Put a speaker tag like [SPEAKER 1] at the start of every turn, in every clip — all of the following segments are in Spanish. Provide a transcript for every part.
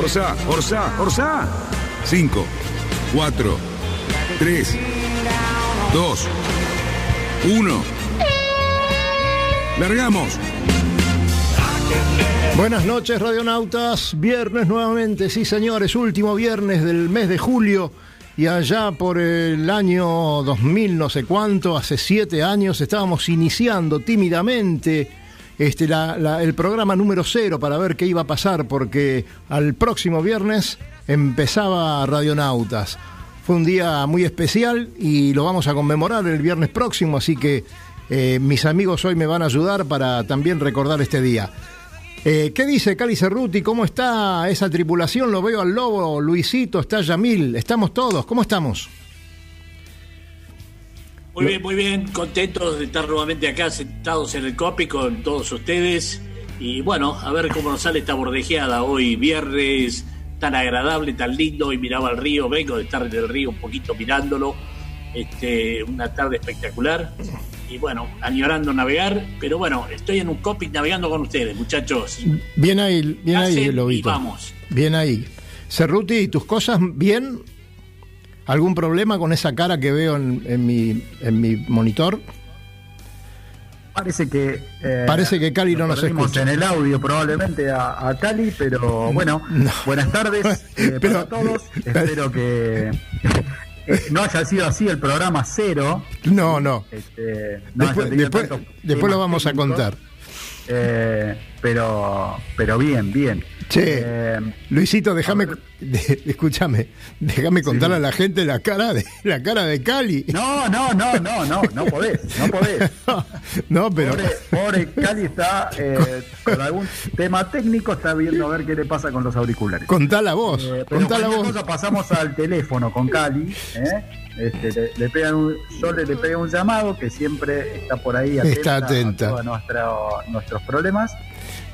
[SPEAKER 1] Orsa, Orsa, Orsa. 5, 4, 3, 2, 1. Largamos.
[SPEAKER 2] Buenas noches, radionautas. Viernes nuevamente, sí señores, último viernes del mes de julio. Y allá por el año 2000, no sé cuánto, hace siete años, estábamos iniciando tímidamente este, la- la- el programa número cero para ver qué iba a pasar, porque al próximo viernes empezaba Radionautas. Fue un día muy especial y lo vamos a conmemorar el viernes próximo, así que eh, mis amigos hoy me van a ayudar para también recordar este día. Eh, ¿Qué dice Cali Cerruti? ¿Cómo está esa tripulación? Lo veo al lobo, Luisito, está Yamil, estamos todos, ¿cómo estamos?
[SPEAKER 3] Muy bien, muy bien, contentos de estar nuevamente acá sentados en el COPI con todos ustedes. Y bueno, a ver cómo nos sale esta bordejeada hoy, viernes, tan agradable, tan lindo. Y miraba el río, vengo de estar en el río un poquito mirándolo. Este, una tarde espectacular. Y bueno, añorando navegar, pero bueno, estoy en un COPI navegando con ustedes, muchachos.
[SPEAKER 2] Bien ahí, bien ahí,
[SPEAKER 3] Hacen y
[SPEAKER 2] Lobito.
[SPEAKER 3] vamos.
[SPEAKER 2] Bien ahí. Cerruti, ¿tus cosas bien? ¿Algún problema con esa cara que veo en, en mi, en mi monitor?
[SPEAKER 4] Parece que. eh,
[SPEAKER 2] Parece que Cali no nos escucha.
[SPEAKER 4] en el audio probablemente a, a Cali, pero bueno,
[SPEAKER 2] No.
[SPEAKER 4] buenas tardes eh,
[SPEAKER 2] Pero-
[SPEAKER 4] para todos. Espero que eh, no haya sido así el programa cero.
[SPEAKER 2] No, no.
[SPEAKER 4] Este, no
[SPEAKER 2] Después, después, lo vamos a contar.
[SPEAKER 4] Eh, pero, pero bien, bien.
[SPEAKER 2] Che,
[SPEAKER 4] Eh,
[SPEAKER 2] Luisito, déjame, de- escúchame, déjame contarle a la gente la cara de la cara de Cali.
[SPEAKER 4] no, no, no, no, no, no podés, no podés.
[SPEAKER 2] No, pero
[SPEAKER 4] Pobre, pobre Cali está eh, con algún tema técnico, está viendo a ver qué le pasa con los auriculares.
[SPEAKER 2] contá la voz,
[SPEAKER 4] Eh,
[SPEAKER 2] contá la voz.
[SPEAKER 4] cosa pasamos al teléfono con Cali. ¿eh? Este, le, le pegan un, yo le, le pegué un llamado que siempre está por ahí atenta,
[SPEAKER 2] Está atenta.
[SPEAKER 4] a todos nuestro- nuestros problemas.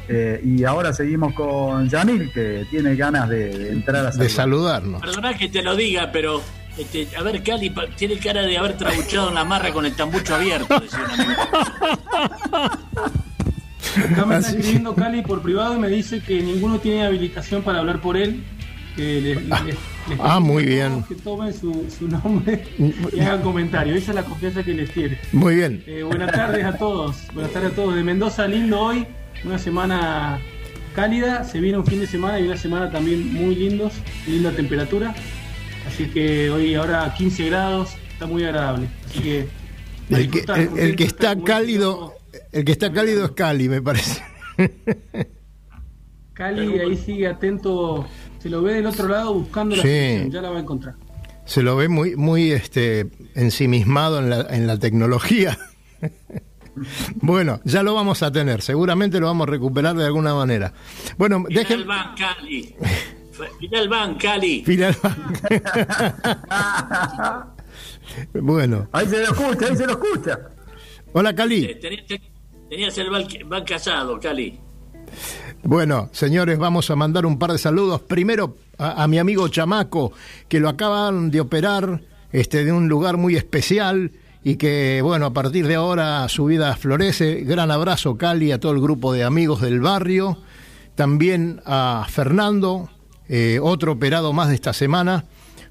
[SPEAKER 4] Eh, y ahora seguimos con Yanil, que tiene ganas de, de entrar a
[SPEAKER 2] de
[SPEAKER 4] saludar.
[SPEAKER 2] saludarnos.
[SPEAKER 3] Perdona que te lo diga, pero este, a ver, Cali tiene cara de haber trabuchado en la marra con el tambucho abierto. decía.
[SPEAKER 5] Acá me está escribiendo Cali por privado y me dice que ninguno tiene habilitación para hablar por él. Que le- le- les
[SPEAKER 2] Ah, muy bien.
[SPEAKER 5] Que tomen su, su nombre y hagan comentarios. Esa es la confianza que les tiene.
[SPEAKER 2] Muy bien.
[SPEAKER 5] Eh, buenas tardes a todos. Buenas tardes a todos. De Mendoza, lindo hoy. Una semana cálida. Se viene un fin de semana y una semana también muy lindos. Linda temperatura. Así que hoy ahora 15 grados. Está muy agradable. Así que.
[SPEAKER 2] El que, el- el está
[SPEAKER 5] como
[SPEAKER 2] cálido, el que está cálido es Cali, me parece.
[SPEAKER 5] Cali ahí sigue atento, se lo ve del otro lado buscando la
[SPEAKER 2] Sí.
[SPEAKER 5] solución, ya la va a encontrar.
[SPEAKER 2] Se lo ve muy, muy este, ensimismado en la, en la tecnología. Bueno, ya lo vamos a tener, seguramente lo vamos a recuperar de alguna manera. Bueno,
[SPEAKER 3] Final
[SPEAKER 2] dejen.
[SPEAKER 3] van, Cali. Final van, Cali.
[SPEAKER 2] Final. bueno,
[SPEAKER 4] Ahí se lo escucha, ahí se lo escucha.
[SPEAKER 2] hola
[SPEAKER 3] Eh,
[SPEAKER 2] Cali.
[SPEAKER 3] Tenías, tenías el van casado, Cali.
[SPEAKER 2] Bueno, señores, vamos a mandar un par de saludos. Primero a, mi amigo Chamaco, que lo acaban de operar este, de un lugar muy especial y que, bueno, a partir de ahora su vida florece. Gran abrazo, Cali, a todo el grupo de amigos del barrio. También a Fernando, eh, otro operado más de esta semana.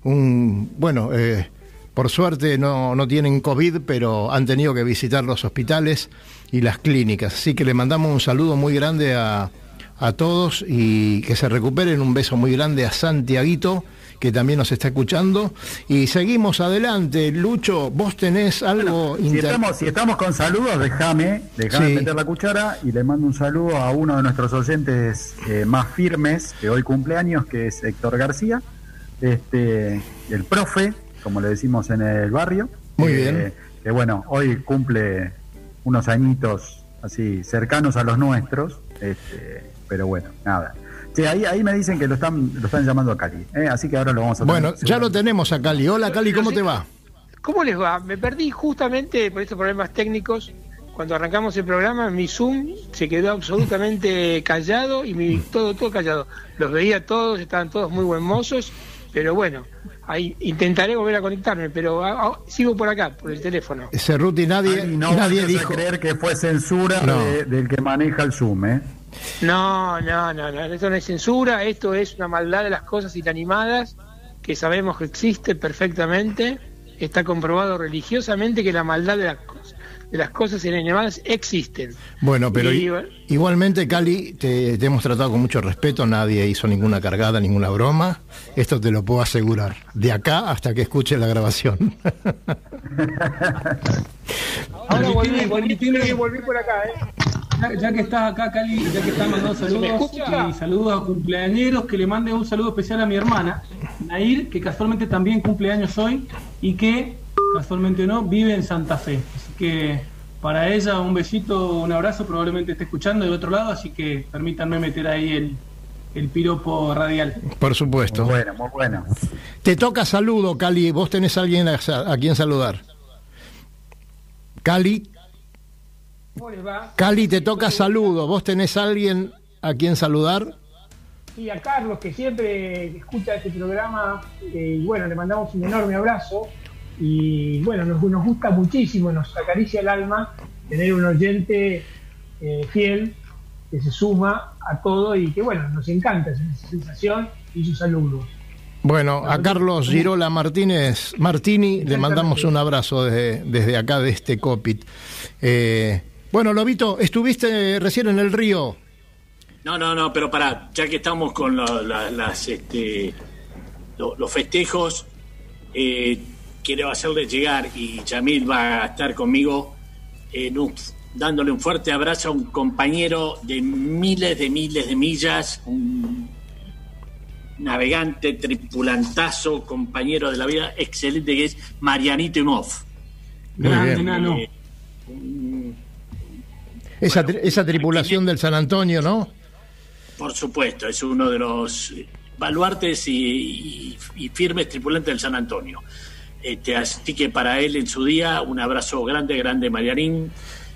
[SPEAKER 2] Un, bueno, eh, por suerte no, no tienen COVID, pero han tenido que visitar los hospitales y las clínicas. Así que le mandamos un saludo muy grande a, a todos y que se recuperen. Un beso muy grande a Santiaguito que también nos está escuchando. Y seguimos adelante. Lucho, vos tenés algo
[SPEAKER 4] Si estamos, si estamos con saludos, déjame, déjame
[SPEAKER 2] Sí.
[SPEAKER 4] meter la cuchara y le mando un saludo a uno de nuestros oyentes eh, más firmes que hoy cumpleaños, que es Héctor García, este, el profe, como le decimos en el barrio.
[SPEAKER 2] Muy
[SPEAKER 4] Eh,
[SPEAKER 2] bien.
[SPEAKER 4] Que bueno, hoy cumple unos añitos así cercanos a los nuestros, este, pero bueno, nada. Sí, ahí, ahí me dicen que lo están, lo están llamando a Cali, ¿eh? así que ahora lo vamos a
[SPEAKER 2] Bueno,
[SPEAKER 4] tener
[SPEAKER 2] ya lo tenemos a Cali. Hola Cali, ¿cómo te va?
[SPEAKER 6] ¿Cómo les va? Me perdí justamente por estos problemas técnicos. Cuando arrancamos el programa, mi Zoom se quedó absolutamente callado y mi, todo, todo callado. Los veía todos, estaban todos muy buen mozos, pero bueno, ahí intentaré volver a conectarme, pero a- a- sigo por acá, por el teléfono.
[SPEAKER 2] Cerruti, nadie,
[SPEAKER 4] Cali, no
[SPEAKER 2] nadie dijo.
[SPEAKER 4] creer que fue censura
[SPEAKER 2] No.
[SPEAKER 4] de- del que maneja el Zoom, ¿eh?
[SPEAKER 6] No, no, no, no, esto no es censura, esto es una maldad de las cosas inanimadas que sabemos que existe perfectamente. Está comprobado religiosamente que la maldad de las cosas, de las cosas inanimadas existen.
[SPEAKER 2] Bueno, pero
[SPEAKER 6] Y,
[SPEAKER 2] igualmente, Cali, te, te hemos tratado con mucho respeto, nadie hizo ninguna cargada, ninguna broma. Esto te lo puedo asegurar, de acá hasta que escuche la grabación.
[SPEAKER 6] Ahora volví, volví,
[SPEAKER 5] permitime.
[SPEAKER 6] volví por acá, ¿eh?
[SPEAKER 5] Ya, ya que estás acá, Cali, ya que estás mandando saludos y saludos a cumpleañeros, que le mande un saludo especial a mi hermana, Nair, que casualmente también cumple años hoy y que, casualmente no, vive en Santa Fe. Así que para ella un besito, un abrazo, probablemente esté escuchando del otro lado, así que permítanme meter ahí el, el piropo radial.
[SPEAKER 2] Por supuesto.
[SPEAKER 4] Muy bueno, muy bueno.
[SPEAKER 2] Te toca saludo, Cali. Vos tenés a alguien a, a quien saludar. Cali,
[SPEAKER 6] ¿Cómo les va?
[SPEAKER 2] Cali, te toca saludo. ¿Vos tenés a alguien a quien saludar?
[SPEAKER 6] Y a Carlos, que siempre escucha este programa, eh, y bueno, le mandamos un enorme abrazo. Y bueno, nos, nos gusta muchísimo, nos acaricia el alma tener un oyente eh, fiel que se suma a todo y que bueno, nos encanta esa sensación y sus saludos.
[SPEAKER 2] Bueno, a Carlos Girola Martínez Martini le mandamos un abrazo desde, desde acá, de este COPIT. Eh, bueno, Lobito, estuviste recién en el río.
[SPEAKER 3] No, no, no, pero pará, ya que estamos con la- la- las, este, lo- los festejos, eh, quiero hacerle llegar, y Yamil va a estar conmigo, en un- dándole un fuerte abrazo a un compañero de miles de miles de millas, un navegante, tripulantazo, compañero de la vida, excelente, que es Marianito Imov.
[SPEAKER 5] Grande, nano.
[SPEAKER 3] Eh, un-
[SPEAKER 2] Esa,
[SPEAKER 3] Bueno,
[SPEAKER 2] tri- esa tripulación del San Antonio, ¿no?
[SPEAKER 3] Por supuesto, es uno de los baluartes y, y- y firmes tripulantes del San Antonio. Este, así que para él en su día, un abrazo grande, grande, Marianín.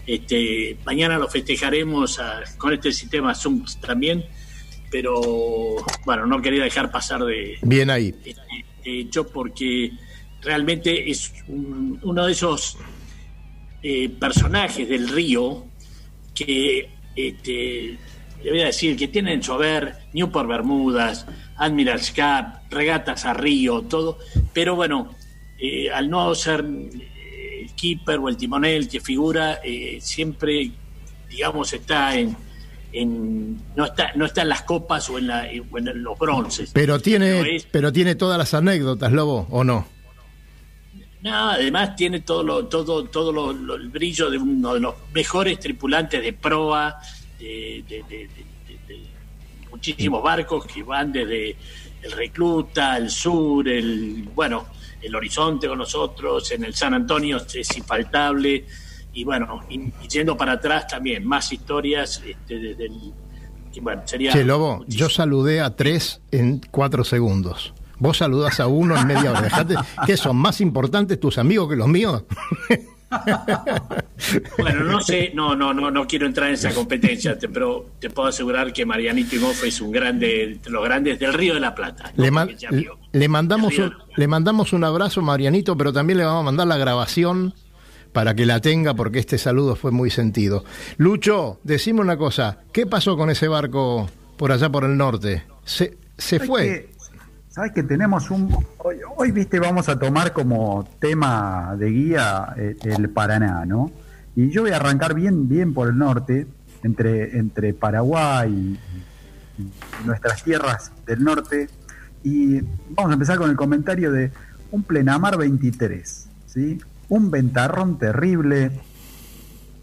[SPEAKER 3] Este, mañana lo festejaremos con este sistema Zoom también, pero bueno, no quería dejar pasar de,
[SPEAKER 2] Bien ahí.
[SPEAKER 3] este hecho porque realmente es un- uno de esos eh, personajes del río que este, le voy a decir que tienen en su haber Newport Bermudas, Admiral's Cup, regatas a río, todo, pero bueno, eh, al no ser eh, el keeper o el timonel que figura, eh, siempre, digamos, está en, en- no está no está en las copas o en, la, en los bronces.
[SPEAKER 2] Pero tiene,
[SPEAKER 3] Pero es-
[SPEAKER 2] pero tiene todas las anécdotas, Lobo, ¿o no?
[SPEAKER 3] No, además tiene todo lo, todo, todo lo- lo- el brillo de uno de los mejores tripulantes de proa, de- de- de muchísimos barcos que van desde el Recluta, el Sur, el bueno, el Horizonte con nosotros, en el San Antonio es infaltable, y bueno, y, yendo para atrás también, más historias este, desde el, que, bueno, sería
[SPEAKER 2] Che, Lobo,
[SPEAKER 3] muchísimo.
[SPEAKER 2] yo saludé a tres en cuatro segundos. Vos saludás a uno en media hora. Dejate, ¿Qué son más importantes tus amigos que los míos?
[SPEAKER 3] Bueno, no sé, no, no, no, no quiero entrar en esa competencia, te- pero te puedo asegurar que Marianito Imoff es un grande, de los grandes del Río de la Plata. ¿no?
[SPEAKER 2] Le, man- mandamos un, le mandamos un abrazo, Marianito, pero también le vamos a mandar la grabación para que la tenga, porque este saludo fue muy sentido. Lucho, decime una cosa, ¿qué pasó con ese barco por allá por el norte? Se, se
[SPEAKER 4] ¿Sabes
[SPEAKER 2] fue.
[SPEAKER 4] ¿Sabes que tenemos un... Hoy, viste, vamos a tomar como tema de guía eh, el Paraná, ¿no? Y yo voy a arrancar bien, bien por el norte, entre, entre Paraguay y, y nuestras tierras del norte. y vamos a empezar con el comentario de un plenamar 23, ¿sí? Un ventarrón terrible.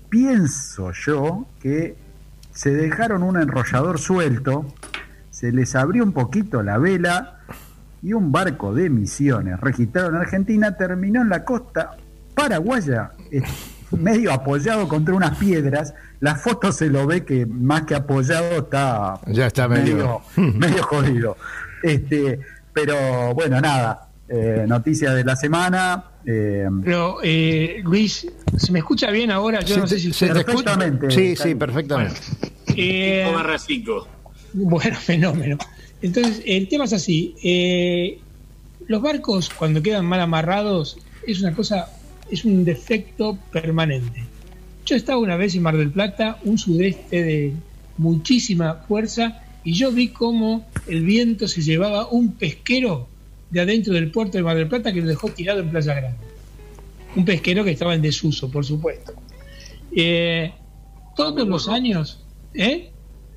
[SPEAKER 4] Pienso yo que se dejaron un enrollador suelto, se les abrió un poquito la vela y un barco de misiones registrado en Argentina terminó en la costa paraguaya, eh, medio apoyado contra unas piedras. La foto se lo ve que más que apoyado está,
[SPEAKER 2] Ya está medio-
[SPEAKER 4] medio jodido. Este, pero bueno, nada, eh, noticia de la semana. eh,
[SPEAKER 6] Pero, eh, Luis, ¿se me escucha bien ahora? Yo
[SPEAKER 2] ¿Se
[SPEAKER 6] no sé si
[SPEAKER 2] se te escucha?
[SPEAKER 4] Perfectamente,
[SPEAKER 2] Sí, sí, perfectamente.
[SPEAKER 6] Eh,
[SPEAKER 3] 5 barra 5.
[SPEAKER 6] Bueno, fenómeno. Entonces, el tema es así. eh, los barcos, cuando quedan mal amarrados, es una cosa, es un defecto permanente. Yo estaba una vez en Mar del Plata, un sudeste de muchísima fuerza, y yo vi cómo el viento se llevaba un pesquero de adentro del puerto de Mar del Plata que lo dejó tirado en Playa Grande. Un pesquero que estaba en desuso, por supuesto. Eh, todos los años, ¿eh?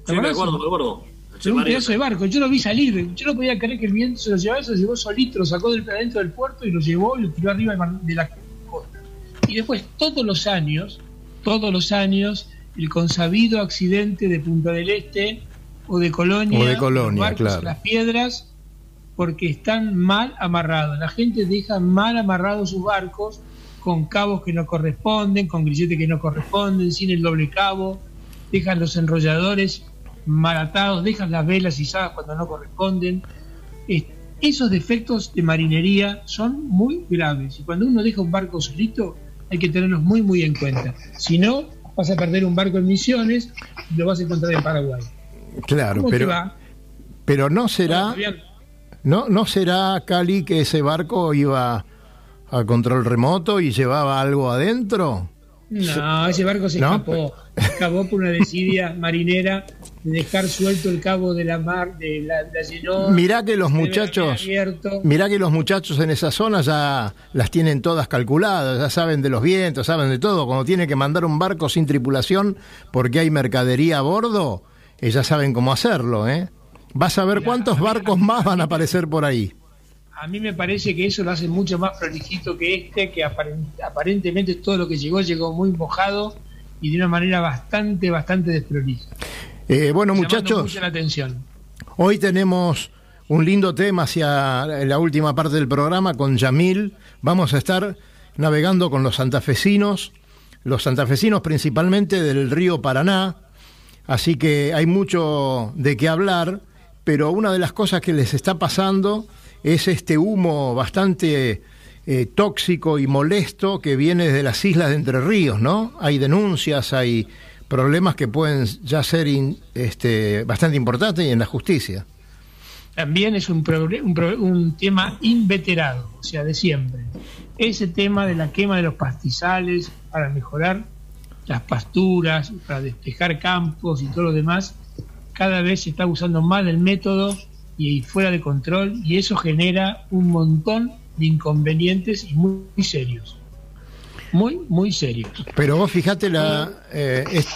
[SPEAKER 6] ¿Te
[SPEAKER 3] Sí, me acuerdo, me acuerdo.
[SPEAKER 6] Era un pedazo de barco, yo lo vi salir, yo no podía creer que el viento se lo llevaba, se lo llevó solito, lo sacó del adentro del puerto y lo llevó y lo tiró arriba de la costa. Y después, todos los años, todos los años, el consabido accidente de Punta del Este o de Colonia,
[SPEAKER 2] O de Colonia,
[SPEAKER 6] barcos
[SPEAKER 2] claro.
[SPEAKER 6] las piedras, porque están mal amarrados. La gente deja mal amarrados sus barcos con cabos que no corresponden, con grilletes que no corresponden, sin el doble cabo, dejan los enrolladores mal atados, dejan las velas izadas cuando no corresponden. Es- esos defectos de marinería son muy graves y cuando uno deja un barco solito hay que tenerlos muy muy en cuenta. Si no, vas a perder un barco en Misiones y lo vas a encontrar en Paraguay.
[SPEAKER 2] Claro,
[SPEAKER 6] ¿Cómo te
[SPEAKER 2] pero, pero no será, no, no será Cali que ese barco iba a control remoto y llevaba algo adentro.
[SPEAKER 6] No, ese barco se
[SPEAKER 2] No,
[SPEAKER 6] escapó. Escapó por una desidia marinera dejar suelto el cabo de la mar, de la, la llenó.
[SPEAKER 2] Mirá que los muchachos, mirá que los muchachos en esa zona ya las tienen todas calculadas, ya saben de los vientos, saben de todo. Cuando tiene que mandar un barco sin tripulación porque hay mercadería a bordo, eh, ya saben cómo hacerlo, ¿eh? Vas a ver cuántos barcos más van a aparecer por ahí.
[SPEAKER 6] A mí me parece que eso lo hace mucho más prolijito que este, que aparen- aparentemente todo lo que llegó llegó muy mojado y de una manera bastante, bastante desprolija.
[SPEAKER 2] Eh, bueno, muchachos,
[SPEAKER 6] mucho la atención.
[SPEAKER 2] hoy tenemos un lindo tema hacia la última parte del programa con Yamil. Vamos a estar navegando con los santafesinos, los santafesinos principalmente del río Paraná, así que hay mucho de qué hablar, pero una de las cosas que les está pasando es este humo bastante eh, tóxico y molesto que viene de las islas de Entre Ríos, ¿no? Hay denuncias, hay problemas que pueden ya ser in- este, bastante importantes y en la justicia.
[SPEAKER 6] También es un, un, un tema inveterado, o sea, de siempre. Ese tema de la quema de los pastizales para mejorar las pasturas, para despejar campos y todo lo demás, cada vez se está usando más el método y fuera de control y eso genera un montón de inconvenientes y muy serios. Muy, muy serios.
[SPEAKER 2] Pero vos fijate la, eh, est-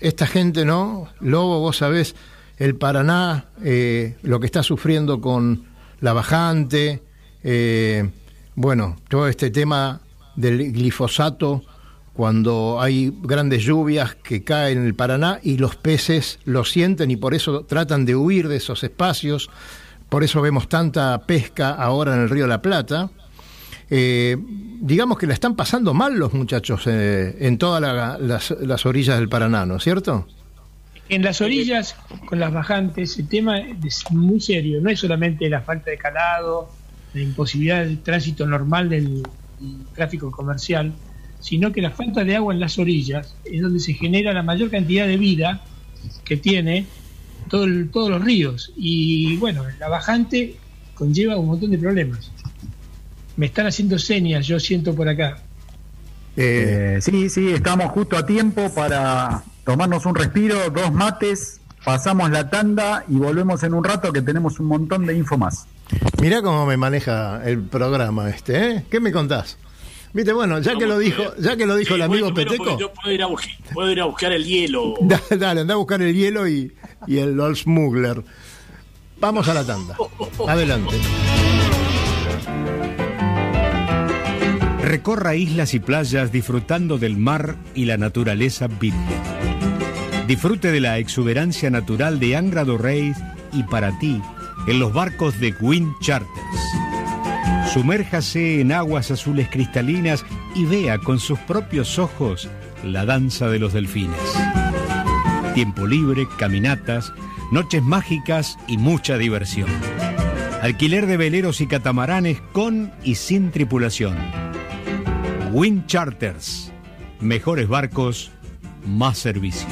[SPEAKER 2] esta gente, ¿no? Lobo, vos sabés, el Paraná, eh, lo que está sufriendo con la bajante, eh, bueno, todo este tema del glifosato, cuando hay grandes lluvias que caen en el Paraná y los peces lo sienten y por eso tratan de huir de esos espacios, por eso vemos tanta pesca ahora en el río la Plata. Eh, digamos que la están pasando mal los muchachos eh, en todas la- las, las orillas del Paraná, ¿no es cierto?
[SPEAKER 6] En las orillas, con las bajantes, el tema es muy serio. No es solamente la falta de calado, la imposibilidad del tránsito normal del, del tráfico comercial, sino que la falta de agua en las orillas es donde se genera la mayor cantidad de vida que tiene todo el- todos los ríos. Y bueno, la bajante conlleva un montón de problemas. Me están haciendo señas, yo siento por acá.
[SPEAKER 2] Eh,
[SPEAKER 4] Eh, sí, sí, estamos justo a tiempo para tomarnos un respiro, dos mates, pasamos la tanda y volvemos en un rato que tenemos un montón de info más.
[SPEAKER 2] mirá cómo me maneja el programa este, ¿eh? ¿Qué me contás? Viste, bueno, ya que lo dijo, ya que lo dijo el amigo
[SPEAKER 3] bueno,
[SPEAKER 2] Peteco,
[SPEAKER 3] Yo puedo ir, a buscar, puedo ir a buscar el hielo.
[SPEAKER 2] da- dale, anda a buscar el hielo y, y el Old Smuggler. Vamos a la tanda. Adelante.
[SPEAKER 7] Recorra islas y playas disfrutando del mar y la naturaleza virgen. Disfrute de la exuberancia natural de Angra do Reis y para ti en los barcos de Wind Charters. Sumérjase en aguas azules cristalinas y vea con sus propios ojos la danza de los delfines. Tiempo libre, caminatas, noches mágicas y mucha diversión. Alquiler de veleros y catamaranes con y sin tripulación. Wind Charters. Mejores barcos, más servicio.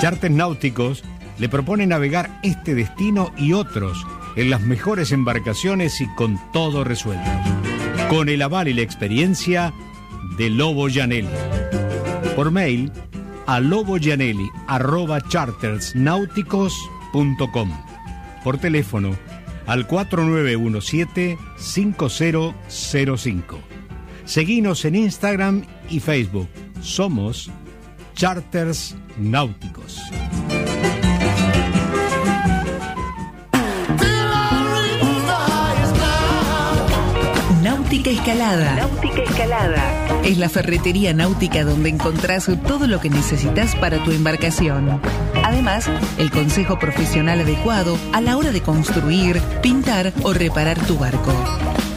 [SPEAKER 7] Charters náuticos le propone navegar este destino y otros en las mejores embarcaciones y con todo resuelto. Con el aval y la experiencia de Lobo Janelli. Por mail a loboyanelli.chartersnáuticos.com. Por teléfono al 4917-5005. Seguinos en Instagram y Facebook. Somos Charters Náuticos.
[SPEAKER 8] Náutica Escalada.
[SPEAKER 9] Náutica Escalada.
[SPEAKER 8] Es la ferretería náutica donde encontrás todo lo que necesitas para tu embarcación. Además, el consejo profesional adecuado a la hora de construir, pintar o reparar tu barco.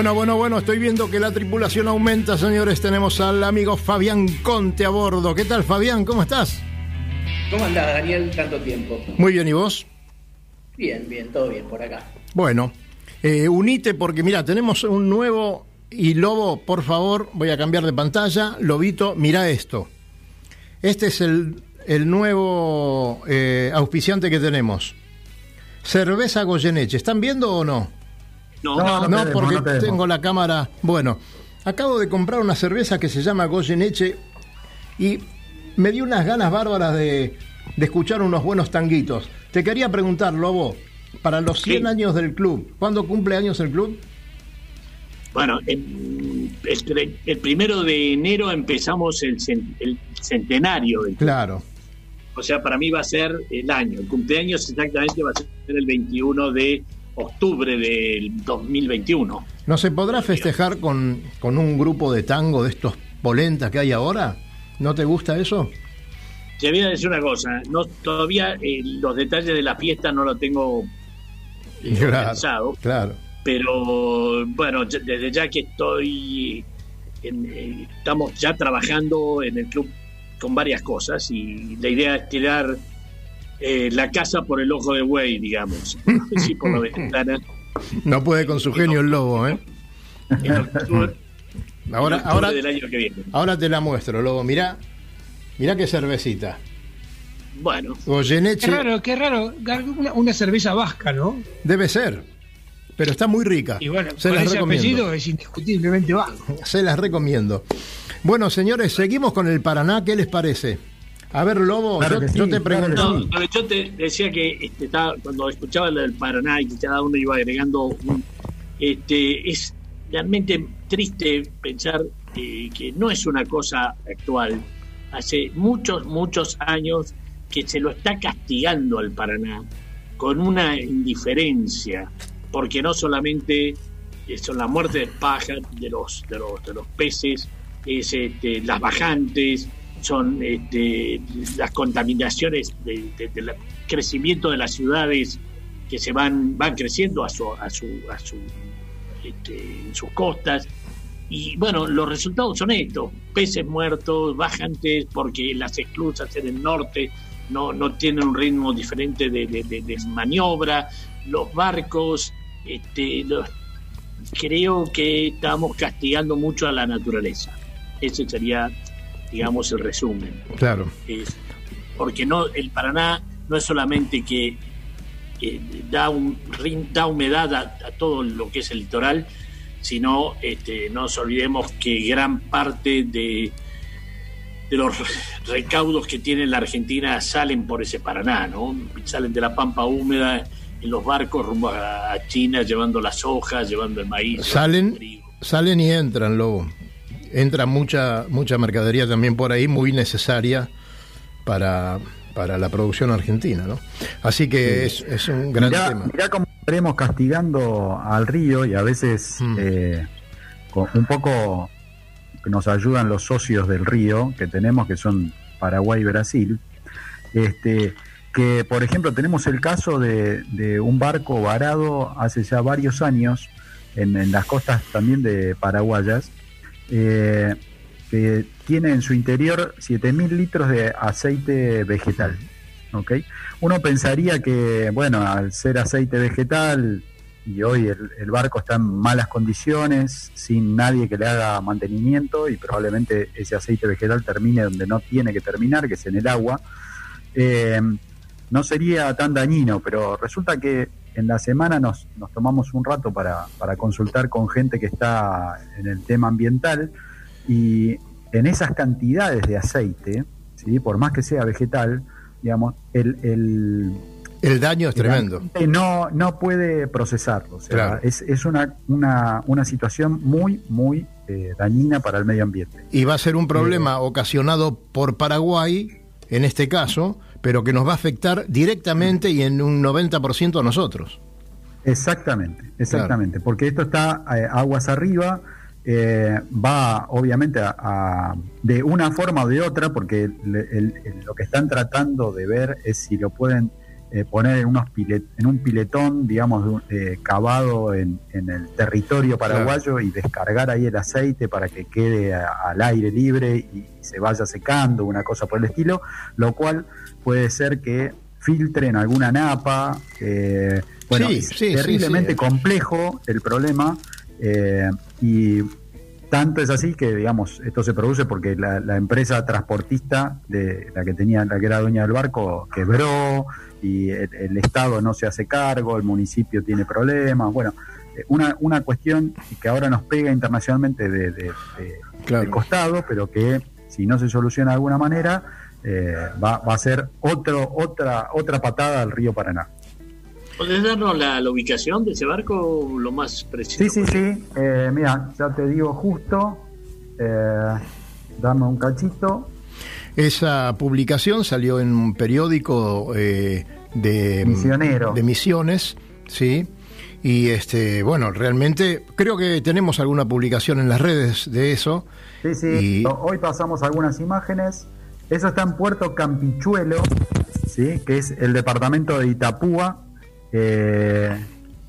[SPEAKER 2] Bueno, bueno, bueno, estoy viendo que la tripulación aumenta, señores. Tenemos al amigo Fabián Conte a bordo. ¿Qué tal, Fabián? ¿Cómo estás?
[SPEAKER 10] ¿Cómo andás, Daniel? Tanto tiempo.
[SPEAKER 2] Muy bien, ¿y vos?
[SPEAKER 10] Bien, bien, todo bien por acá.
[SPEAKER 2] Bueno, eh, unite porque mira, tenemos un nuevo y Lobo, por favor, voy a cambiar de pantalla. Lobito, mira esto. Este es el, el nuevo eh, auspiciante que tenemos. Cerveza Goyeneche. ¿Están viendo o no?
[SPEAKER 3] No,
[SPEAKER 2] No,
[SPEAKER 4] no
[SPEAKER 2] porque
[SPEAKER 4] no te
[SPEAKER 2] tengo la cámara. Bueno, acabo de comprar una cerveza que se llama Goyeneche y me dio unas ganas bárbaras de, de escuchar unos buenos tanguitos. Te quería preguntar, Lobo, para los 100
[SPEAKER 3] Sí.
[SPEAKER 2] años del club, ¿cuándo cumple años el club?
[SPEAKER 3] Bueno, en- el, primero de enero empezamos el, el centenario. del-
[SPEAKER 2] Claro.
[SPEAKER 3] O sea, para mí va a ser el año. El cumpleaños exactamente va a ser el 21 de octubre del 2021.
[SPEAKER 2] ¿No se podrá festejar con, con un grupo de tango de estos polentas que hay ahora? ¿No te gusta eso?
[SPEAKER 3] Te voy a decir una cosa, no todavía eh, los detalles de la fiesta no lo tengo eh,
[SPEAKER 2] claro.
[SPEAKER 3] pero bueno, desde ya que estoy, en- eh, estamos ya trabajando en el club con varias cosas y la idea es tirar eh, la casa por el ojo de buey, digamos, sí, por la ventana.
[SPEAKER 2] No puede con su genio el lobo, ¿eh?
[SPEAKER 3] En octubre,
[SPEAKER 2] Ahora,
[SPEAKER 3] en
[SPEAKER 2] ahora,
[SPEAKER 3] del año que viene.
[SPEAKER 2] ahora te la muestro, lobo. Mirá, mirá qué cervecita.
[SPEAKER 3] Bueno,
[SPEAKER 6] Qué
[SPEAKER 2] Goyeneche
[SPEAKER 6] raro, qué raro. Una, una cerveza vasca, ¿no?
[SPEAKER 2] debe ser, pero está muy rica.
[SPEAKER 6] Y bueno,
[SPEAKER 2] Se
[SPEAKER 6] con
[SPEAKER 2] las
[SPEAKER 6] ese
[SPEAKER 2] recomiendo.
[SPEAKER 6] apellido es indiscutiblemente vasco.
[SPEAKER 2] Se las recomiendo. Bueno, señores, seguimos con el Paraná. ¿Qué les parece? A ver, Lobo,
[SPEAKER 4] Claro
[SPEAKER 2] yo,
[SPEAKER 4] que sí,
[SPEAKER 2] yo te
[SPEAKER 4] claro
[SPEAKER 2] pregunto.
[SPEAKER 3] No, yo te decía que este, estaba- cuando escuchaba lo del Paraná y que cada uno iba agregando, un- este, es realmente triste pensar eh, que no es una cosa actual. Hace muchos, muchos años que se lo está castigando al Paraná con una indiferencia, porque no solamente eh, son la muerte de pájaros, de los, de los, de los peces, es este, las bajantes, son este, las contaminaciones del de, del crecimiento de las ciudades que se van van creciendo a su a su a su este, en sus costas Y bueno, los resultados son estos, peces muertos, bajantes, porque las esclusas en el norte no, no tienen un ritmo diferente de, de- de- de maniobra, los barcos, este, los- creo que estamos castigando mucho a la naturaleza. Ese sería, digamos, el resumen.
[SPEAKER 2] Claro.
[SPEAKER 3] Es- porque no el Paraná no es solamente que eh, da, un, da humedad a, a todo lo que es el litoral, sino este, no nos olvidemos que gran parte de, de los recaudos que tiene la Argentina salen por ese Paraná, ¿no? Salen de la pampa húmeda en los barcos rumbo a, a China, llevando las hojas, llevando el maíz.
[SPEAKER 2] Salen, salen y entran, Lobo. Entra mucha, mucha mercadería también por ahí, muy necesaria para, para la producción argentina, ¿no? Así que es, es un gran
[SPEAKER 4] mirá,
[SPEAKER 2] tema.
[SPEAKER 4] mirá cómo estaremos castigando al río y a veces
[SPEAKER 2] Mm.
[SPEAKER 4] eh, con un poco nos ayudan los socios del río que tenemos, que son Paraguay y Brasil. Este, que por ejemplo tenemos el caso de, de un barco varado hace ya varios años en, en las costas también de Paraguayas, eh, que tiene en su interior 7.000 litros de aceite vegetal. ¿ok? Uno pensaría que, bueno, al ser aceite vegetal y hoy el, el barco está en malas condiciones, sin nadie que le haga mantenimiento y probablemente ese aceite vegetal termine donde no tiene que terminar, que es en el agua, eh, no sería tan dañino, pero resulta que en la semana nos, nos tomamos un rato para, para consultar con gente que está en el tema ambiental y en esas cantidades de aceite, ¿sí? por más que sea vegetal, digamos, el, el,
[SPEAKER 2] El daño es tremendo.
[SPEAKER 4] no, no puede procesarlo. O sea,
[SPEAKER 2] Claro.
[SPEAKER 4] es, es una, una, una situación muy, muy eh, dañina para el medio ambiente.
[SPEAKER 2] Y va a ser un problema ocasionado por Paraguay, en este caso, pero que nos va a afectar directamente y en un 90% a nosotros.
[SPEAKER 4] Exactamente, exactamente, porque esto está eh, aguas arriba, eh, va obviamente a, a- de una forma o de otra, porque le- el- el- lo que están tratando de ver es si lo pueden eh, poner en, unos pilet- en un piletón, digamos, eh, cavado en, en el territorio paraguayo y descargar ahí el aceite para que quede a- al aire libre y se vaya secando, una cosa por el estilo, lo cual puede ser que filtren alguna napa. eh, bueno,
[SPEAKER 2] Sí,
[SPEAKER 4] es
[SPEAKER 2] sí,
[SPEAKER 4] terriblemente
[SPEAKER 2] sí.
[SPEAKER 4] complejo el problema eh, y tanto es así que, digamos, esto se produce porque la, la empresa transportista de la que tenía, la que era dueña del barco, quebró y el, el Estado no se hace cargo, el municipio tiene problemas. Bueno, eh, una, una cuestión que ahora nos pega internacionalmente de, de- de- de costado, pero que si no se soluciona de alguna manera, eh, va, va a ser otro, otra, otra patada al río Paraná.
[SPEAKER 3] ¿Podés darnos la, la ubicación de ese barco lo más preciso?
[SPEAKER 4] Sí, sí, sí. Eh, mira, ya te digo justo. Eh, dame un cachito.
[SPEAKER 2] Esa publicación salió en un periódico eh, de
[SPEAKER 4] Misionero.
[SPEAKER 2] de misiones, sí. Y este, bueno, realmente creo que tenemos alguna publicación en las redes de eso.
[SPEAKER 4] Sí, sí.
[SPEAKER 2] Y-
[SPEAKER 4] Hoy pasamos algunas imágenes. Eso está en Puerto Campichuelo, ¿sí? que es el departamento de Itapúa, eh,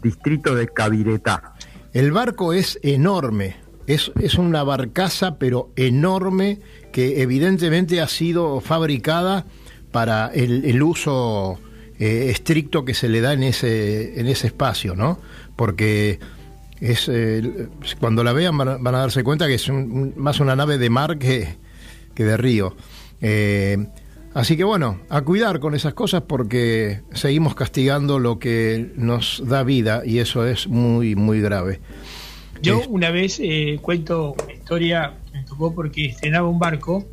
[SPEAKER 4] distrito de Cabiretá.
[SPEAKER 2] El barco es enorme, es, es una barcaza pero enorme que evidentemente ha sido fabricada para el, uso eh, estricto que se le da en ese, en ese espacio, ¿no? Porque es eh, cuando la vean van a, darse cuenta que es un- más una nave de mar que, que de río. Eh, así que bueno, a cuidar con esas cosas porque seguimos castigando lo que nos da vida y eso es muy, muy grave.
[SPEAKER 6] Yo una vez eh, cuento una historia que me tocó porque estrenaba un barco,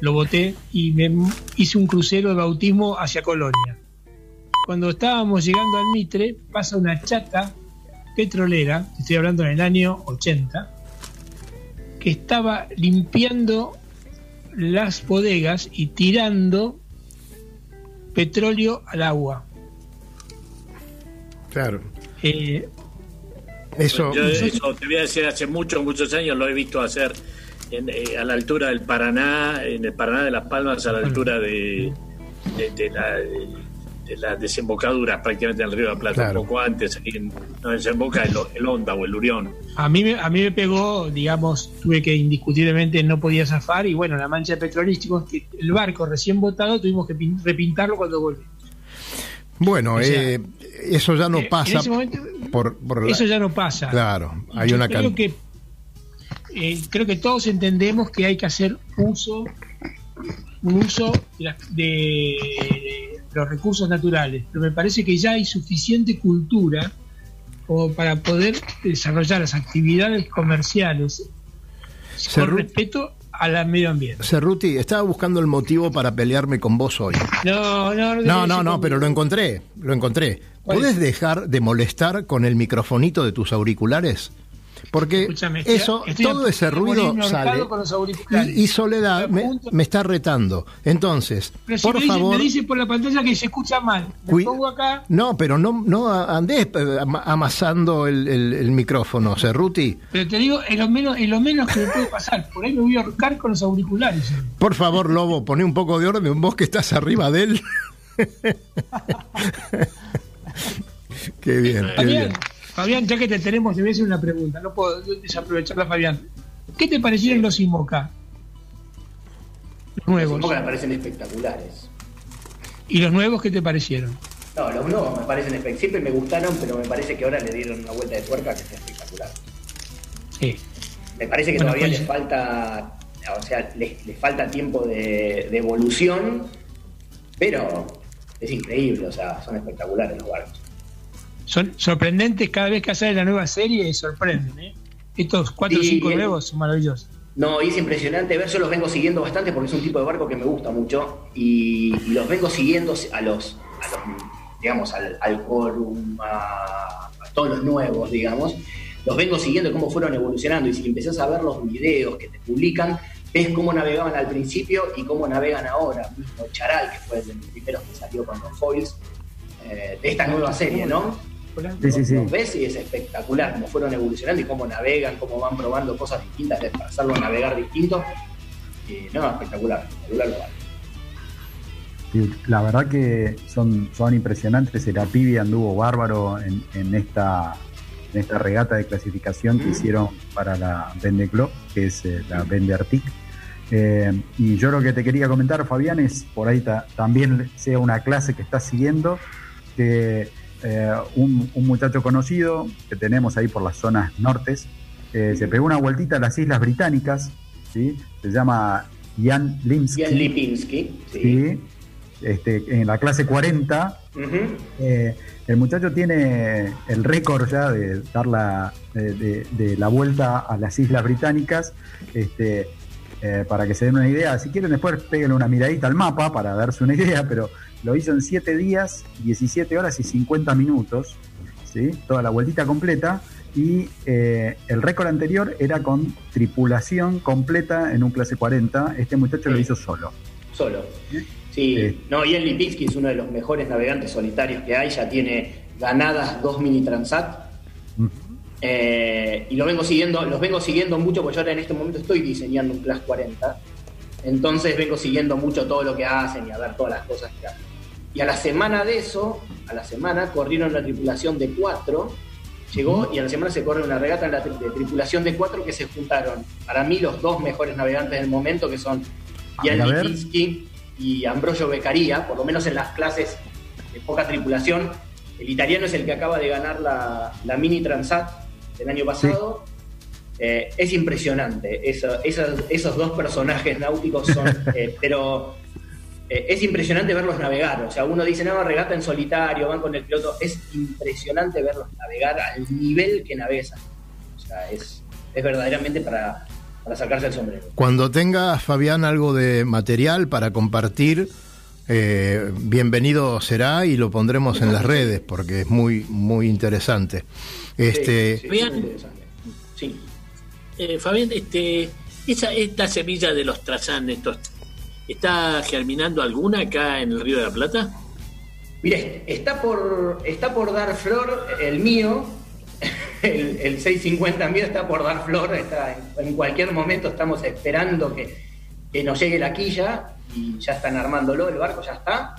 [SPEAKER 6] lo boté y me hice un crucero de bautismo hacia Colonia. Cuando estábamos llegando al Mitre, pasa una chata petrolera, estoy hablando en el año 80, que estaba limpiando las bodegas y tirando petróleo al agua.
[SPEAKER 2] Claro.
[SPEAKER 6] Eh,
[SPEAKER 2] Eso,
[SPEAKER 3] Yo eso te voy a decir, hace muchos, muchos años lo he visto hacer en, eh, a la altura del Paraná, en el Paraná de Las Palmas, a la altura de, de- de la, la desembocadura prácticamente en el Río de la Plata,
[SPEAKER 2] Claro.
[SPEAKER 3] un poco antes, ahí en- donde desemboca el, el Honda o el Urión.
[SPEAKER 6] A mí, me- a mí me pegó, digamos, tuve que indiscutiblemente no podía zafar y bueno, la mancha de petrolísticos, que el barco recién botado tuvimos que pin- repintarlo cuando volví.
[SPEAKER 2] Bueno,
[SPEAKER 6] O sea,
[SPEAKER 2] eh, eso ya no
[SPEAKER 6] eh, en
[SPEAKER 2] pasa
[SPEAKER 6] ese momento,
[SPEAKER 2] por, por la-
[SPEAKER 6] Eso ya no pasa.
[SPEAKER 2] Claro, hay
[SPEAKER 6] Yo
[SPEAKER 2] una
[SPEAKER 6] creo que eh, creo que todos entendemos que hay que hacer uso un uso de, la- de los recursos naturales, pero me parece que ya hay suficiente cultura como para poder desarrollar las actividades comerciales con
[SPEAKER 2] Cerru-
[SPEAKER 6] respeto al medio ambiente.
[SPEAKER 2] Cerruti, estaba buscando el motivo para pelearme con vos hoy.
[SPEAKER 6] No, no,
[SPEAKER 2] No, no, no, pero lo encontré, lo encontré.
[SPEAKER 6] ¿Cuál
[SPEAKER 2] ¿Puedes
[SPEAKER 6] es?
[SPEAKER 2] dejar de molestar con el microfonito de tus auriculares? Porque
[SPEAKER 6] Escúchame,
[SPEAKER 2] eso,
[SPEAKER 6] estoy
[SPEAKER 2] todo ese ruido sale. Y, y Soledad me, me está retando. Entonces,
[SPEAKER 6] Pero si
[SPEAKER 2] por
[SPEAKER 6] me, dice,
[SPEAKER 2] favor.
[SPEAKER 6] me dice por la pantalla que se escucha mal. Me pongo acá.
[SPEAKER 2] No, pero no, no andés eh, ama- amasando el, el- el micrófono, Cerruti.
[SPEAKER 6] Pero te digo, es lo menos, es lo menos que me puede pasar. Por ahí me voy a ahorcar con los auriculares.
[SPEAKER 2] Por favor, Lobo, poné un poco de orden, vos que estás arriba de él. qué bien, qué bien.
[SPEAKER 6] Fabián, ya que te tenemos, te voy a hacer una pregunta. No puedo desaprovecharla, Fabián. ¿Qué te parecieron los IMOCA? Los nuevos.
[SPEAKER 10] Los me parecen espectaculares.
[SPEAKER 6] ¿Y los nuevos qué te parecieron?
[SPEAKER 10] No, los nuevos me parecen espectaculares. Siempre me gustaron, pero me parece que ahora le dieron una vuelta de tuerca que es espectacular.
[SPEAKER 6] Sí.
[SPEAKER 10] Me parece que
[SPEAKER 6] Bueno,
[SPEAKER 10] todavía
[SPEAKER 6] pues-
[SPEAKER 10] les falta, o sea, les, les falta tiempo de, de evolución, pero es increíble, o sea, son espectaculares los barcos.
[SPEAKER 6] Son sorprendentes cada vez que sale la nueva serie, sorprenden. ¿eh? Estos cuatro o
[SPEAKER 10] Y
[SPEAKER 6] cinco nuevos son maravillosos.
[SPEAKER 10] No, y es impresionante ver, yo los vengo siguiendo bastante porque es un tipo de barco que me gusta mucho y, y los vengo siguiendo a los, a los digamos, al, al Corum, a, a todos los nuevos, digamos, los vengo siguiendo cómo fueron evolucionando y si empezás a ver los videos que te publican, ves cómo navegaban al principio y cómo navegan ahora, mismo Charal, que fue de los primeros que salió con los foils, eh, de esta nueva serie, ¿no?
[SPEAKER 4] Sí, sí, sí.
[SPEAKER 10] Los ves y es espectacular cómo fueron evolucionando y cómo navegan, cómo van probando cosas distintas para hacerlo navegar distinto. Y, no, espectacular, espectacular lo vale.
[SPEAKER 4] La verdad que son, son impresionantes. El Apibi anduvo bárbaro en, en esta, en esta regata de clasificación que hicieron para la Vende Globe, que es eh, la Vende Arctic. Eh, y yo lo que te quería comentar, Fabián, es por ahí ta- también sea una clase que estás siguiendo, que eh, un, un muchacho conocido que tenemos ahí por las zonas nortes, eh, se pegó una vueltita a las Islas Británicas, ¿sí? se llama Jan Limsky.
[SPEAKER 10] Jan Lipinski, sí.
[SPEAKER 4] Sí, este, en la clase 40.
[SPEAKER 10] Ujú.
[SPEAKER 4] eh, el muchacho tiene el récord ya de dar la, de, de- de la vuelta a las Islas Británicas. Este, eh, para que se den una idea, si quieren después peguen una miradita al mapa para darse una idea, pero lo hizo en 7 días, 17 horas y 50 minutos, ¿sí? toda la vueltita completa, y eh, el récord anterior era con tripulación completa en un clase 40, este muchacho lo hizo solo.
[SPEAKER 10] Solo. Sí,
[SPEAKER 4] Eh.
[SPEAKER 10] no, Jan Lipinski es uno de los mejores navegantes solitarios que hay, ya tiene ganadas dos mini transat. Eh, y lo vengo siguiendo, los vengo siguiendo mucho porque yo ahora en este momento estoy diseñando un Class 40. Entonces vengo siguiendo mucho todo lo que hacen y a ver todas las cosas que hacen. Y a la semana de eso, a la semana corrieron una tripulación de cuatro, llegó y a la semana se corre una regata en la tri- de tripulación de cuatro que se juntaron, para mí los dos mejores navegantes del momento, que son Jan. Lipinski y Ambrogio Beccaria, por lo menos en las clases de poca tripulación. El italiano es el que acaba de ganar la, la Mini Transat del año pasado. Eh, es impresionante. Eso- esos, esos dos personajes náuticos son. eh, pero eh, es impresionante verlos navegar. O sea, uno dice, no, regata en solitario, van con el piloto. Es impresionante verlos navegar al nivel que navegan. O sea, es, es verdaderamente para, para sacarse el sombrero.
[SPEAKER 2] Cuando tengas, Fabián, algo de material para compartir, eh, bienvenido será y lo pondremos en las redes porque es muy, muy interesante. Este,
[SPEAKER 10] Sí, sí,
[SPEAKER 3] Bien.
[SPEAKER 10] muy interesante. Sí.
[SPEAKER 3] Eh, Fabián, este, esa, esta semilla de los trazán, estos, ¿está germinando alguna acá en el Río de la Plata?
[SPEAKER 10] Mire, está por, está por dar flor el mío, el, el 650 mío está por dar flor, está en, cualquier momento estamos esperando que, que nos llegue la quilla y ya están armándolo, el barco ya está.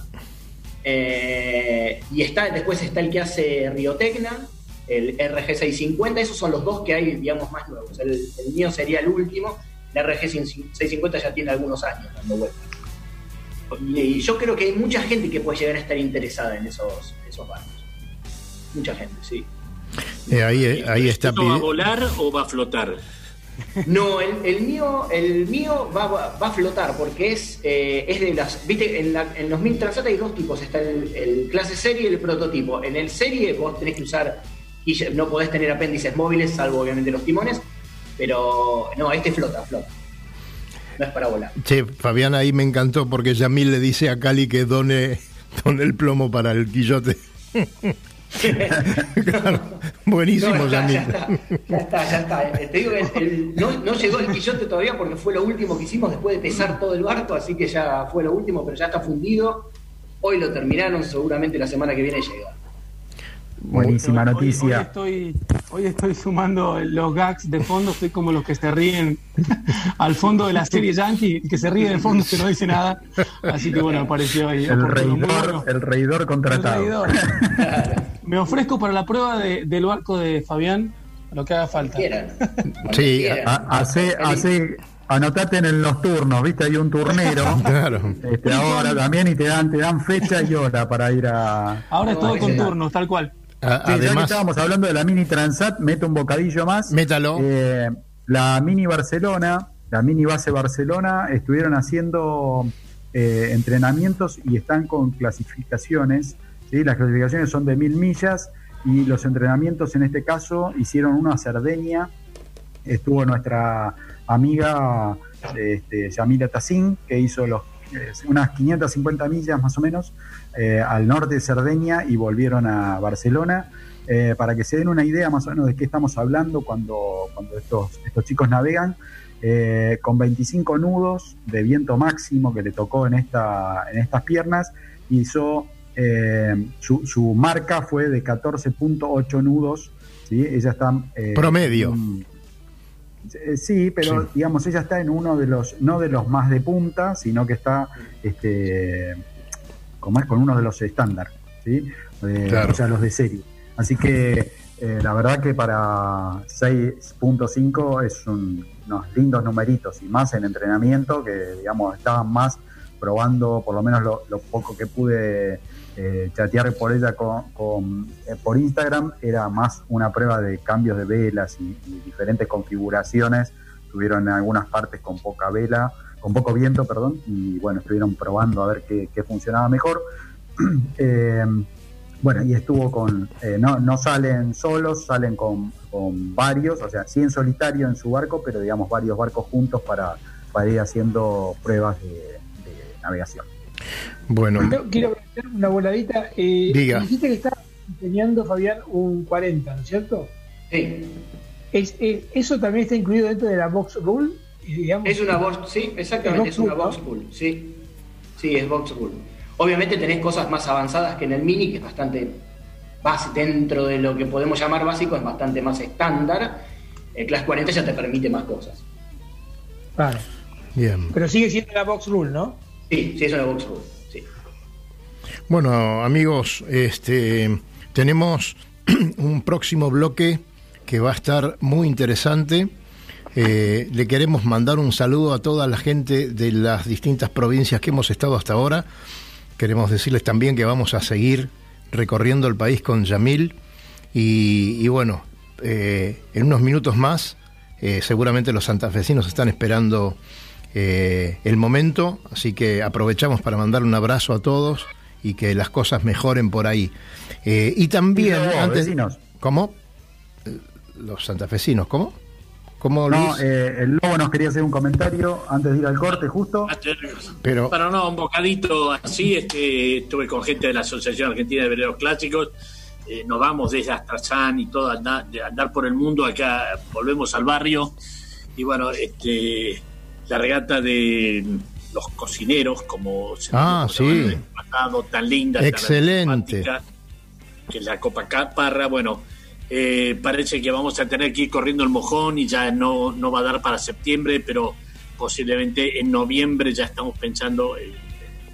[SPEAKER 10] Eh, y está, después está el que hace Riotecna, el RG650, esos son los dos que hay, digamos, más nuevos. El mío sería el último, el RG650 ya tiene algunos años dando vueltas. Y, yo creo que hay mucha gente que puede llegar a estar interesada en esos, esos barcos. Mucha gente, sí.
[SPEAKER 2] Eh, ahí, eh, ahí está.
[SPEAKER 3] ¿Esto va a volar o va a flotar?
[SPEAKER 10] No, el, el mío, el mío va, va- va a flotar porque es, eh, es de las. Viste, en, la- en los mil Transat hay dos tipos: está el, el clase serie y el prototipo. En el serie vos tenés que usar. Y no podés tener apéndices móviles, salvo obviamente los timones. Pero no, este flota, flota. No es para volar.
[SPEAKER 2] Che, Fabián, ahí me encantó porque Yamil le dice a Cali que done, done el plomo para el quillote. Claro, Buenísimo,
[SPEAKER 10] No, ya,
[SPEAKER 2] Yamil.
[SPEAKER 10] ya está, ya está, ya está. Te digo que el- el- no, no llegó el quillote todavía porque fue lo último que hicimos después de pesar todo el barco, así que ya fue lo último, pero ya está fundido. Hoy lo terminaron, seguramente la semana que viene llega.
[SPEAKER 4] Buenísima
[SPEAKER 5] Hoy-
[SPEAKER 4] noticia.
[SPEAKER 5] Hoy, estoy, hoy estoy sumando los gags de fondo, estoy como los que se ríen al fondo de la serie Yankee, que se ríe de fondo que no dice nada. Así que bueno, apareció ahí.
[SPEAKER 4] El reidor, el reidor
[SPEAKER 5] El
[SPEAKER 4] contratado.
[SPEAKER 5] reidor. Me ofrezco para la prueba de- del barco de Fabián, lo que haga falta.
[SPEAKER 2] Sí,
[SPEAKER 4] hace, hace, anotate en los turnos, viste, hay un turnero.
[SPEAKER 2] Claro.
[SPEAKER 4] Este, ahora también y te dan, te dan fecha y hora para ir a.
[SPEAKER 5] Ahora es todo con turnos, tal cual.
[SPEAKER 2] A-
[SPEAKER 4] Sí, ya que estábamos hablando de la Mini Transat, meto un bocadillo más.
[SPEAKER 2] Métalo.
[SPEAKER 4] Eh, la Mini Barcelona, la Mini Base Barcelona, estuvieron haciendo eh, entrenamientos y están con clasificaciones. ¿sí? Las clasificaciones son de mil millas y los entrenamientos en este caso hicieron uno a Cerdeña. Estuvo nuestra amiga este, Yamila Tassin, que hizo los, unas 550 millas más o menos eh, al norte de Cerdeña y volvieron a Barcelona. Eh, para que se den una idea más o menos de qué estamos hablando cuando, cuando estos, estos chicos navegan, eh, con 25 nudos de viento máximo que le tocó en, esta, en estas piernas, hizo eh, su, su marca fue de 14.8 nudos. ¿sí? Ella está. eh,
[SPEAKER 2] Promedio.
[SPEAKER 4] eh, Sí, pero
[SPEAKER 2] Sí.
[SPEAKER 4] digamos, ella está en uno de los, no de los más de punta, sino que está, este, como es, con uno de los estándar, ¿sí? Eh,
[SPEAKER 2] Claro.
[SPEAKER 4] O sea, los de serie. Así que eh, la verdad que para 6.5 es un- unos lindos numeritos y más en entrenamiento que, digamos, estaban más probando, por lo menos lo, lo poco que pude eh, chatear por ella con, eh, por Instagram, era más una prueba de cambios de velas y, diferentes configuraciones. Tuvieron en algunas partes con poca vela, con poco viento, perdón, y bueno, estuvieron probando a ver qué, funcionaba mejor. Eh, bueno, y estuvo con, no, no salen solos, salen con, varios, o sea, sí en solitario en su barco, pero digamos varios barcos juntos para, para ir haciendo pruebas de navegación.
[SPEAKER 2] Bueno,
[SPEAKER 6] Yo quiero hacer una voladita. Eh,
[SPEAKER 2] Diga.
[SPEAKER 6] Dijiste que estaba enseñando, Fabián, un 40, ¿no es cierto?
[SPEAKER 10] Sí.
[SPEAKER 6] Es, es- ¿Eso también está incluido dentro de la box rule? Eh, digamos?
[SPEAKER 10] Es una box, sí, exactamente,
[SPEAKER 6] Es
[SPEAKER 10] es una
[SPEAKER 6] box
[SPEAKER 10] pool, sí. Sí, es box pool. Obviamente tenés cosas más avanzadas que en el mini, que es bastante base, dentro de lo que podemos llamar básico, es bastante más estándar. El Class 40 ya te permite más cosas.
[SPEAKER 6] Vale.
[SPEAKER 2] bien.
[SPEAKER 6] Pero sigue siendo la box rule, ¿no?
[SPEAKER 10] Sí, sí, es una box sí.
[SPEAKER 2] Bueno, amigos, este tenemos un próximo bloque que va a estar muy interesante. Eh, le queremos mandar un saludo a toda la gente de las distintas provincias que hemos estado hasta ahora. Queremos decirles también que vamos a seguir recorriendo el país con Yamil. Y, bueno, eh, en unos minutos más, eh, seguramente los santafesinos están esperando el momento, así que aprovechamos para mandar un abrazo a todos y que las cosas mejoren por ahí. Eh, y también,
[SPEAKER 4] Y los
[SPEAKER 2] antes,
[SPEAKER 4] vecinos.
[SPEAKER 2] ¿cómo? Eh, Los santafesinos, ¿cómo? ¿Cómo,
[SPEAKER 4] No,
[SPEAKER 2] Luis?
[SPEAKER 4] eh, el Lobo nos quería hacer un comentario antes de ir al corte, justo.
[SPEAKER 2] Pero,
[SPEAKER 3] Pero no, un bocadito así. Este, estuve con gente de la Asociación Argentina de Veleros Clásicos. eh, nos vamos desde Astrazán y todo, andar, de andar por el mundo. Acá volvemos al barrio. Y bueno, este, la regata de los cocineros, como se
[SPEAKER 2] Ah, sí.
[SPEAKER 3] pasado, tan linda, tan
[SPEAKER 2] Excelente.
[SPEAKER 3] simpática, que es la Copa Parra. Bueno, eh, parece que vamos a tener que ir corriendo el mojón y ya no, no va a dar para septiembre, pero posiblemente en noviembre ya estamos pensando en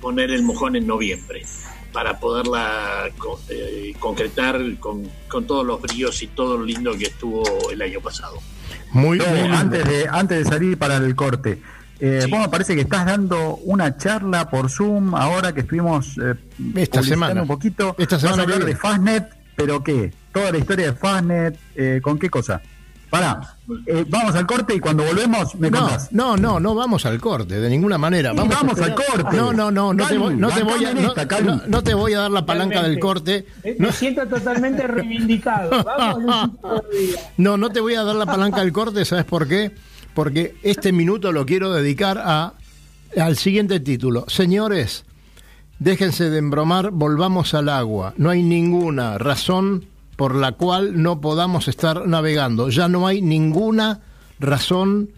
[SPEAKER 3] poner el mojón en noviembre. para poderla co- eh, concretar con, con todos los bríos y todo lo lindo que estuvo el año pasado.
[SPEAKER 2] Muy bien.
[SPEAKER 4] antes de, antes de salir para el corte, eh,
[SPEAKER 3] Sí.
[SPEAKER 4] vos me parece que estás dando una charla por Zoom ahora que estuvimos eh,
[SPEAKER 2] Esta semana.
[SPEAKER 4] un poquito.
[SPEAKER 2] Esta
[SPEAKER 4] Vas
[SPEAKER 2] semana
[SPEAKER 4] a hablar de. Fastnet, pero ¿qué? Toda la historia de Fastnet, eh, ¿con qué cosa? Pará, eh, vamos al corte y cuando volvemos me
[SPEAKER 2] No,
[SPEAKER 4] contás.
[SPEAKER 2] no, no, no vamos al corte, de ninguna manera.
[SPEAKER 4] Sí,
[SPEAKER 2] Vamos,
[SPEAKER 4] al corte.
[SPEAKER 2] No, no, no, no te voy, no te voy a, no,
[SPEAKER 4] esta,
[SPEAKER 2] no- te voy a dar la palanca del corte.
[SPEAKER 6] Me, me siento totalmente reivindicado. Vamos.
[SPEAKER 2] No, no te voy a dar la palanca del corte, ¿sabes por qué? Porque este minuto lo quiero dedicar a al siguiente título. Señores, déjense de embromar, volvamos al agua. No hay ninguna razón por la cual no podamos estar navegando. Ya no hay ninguna razón,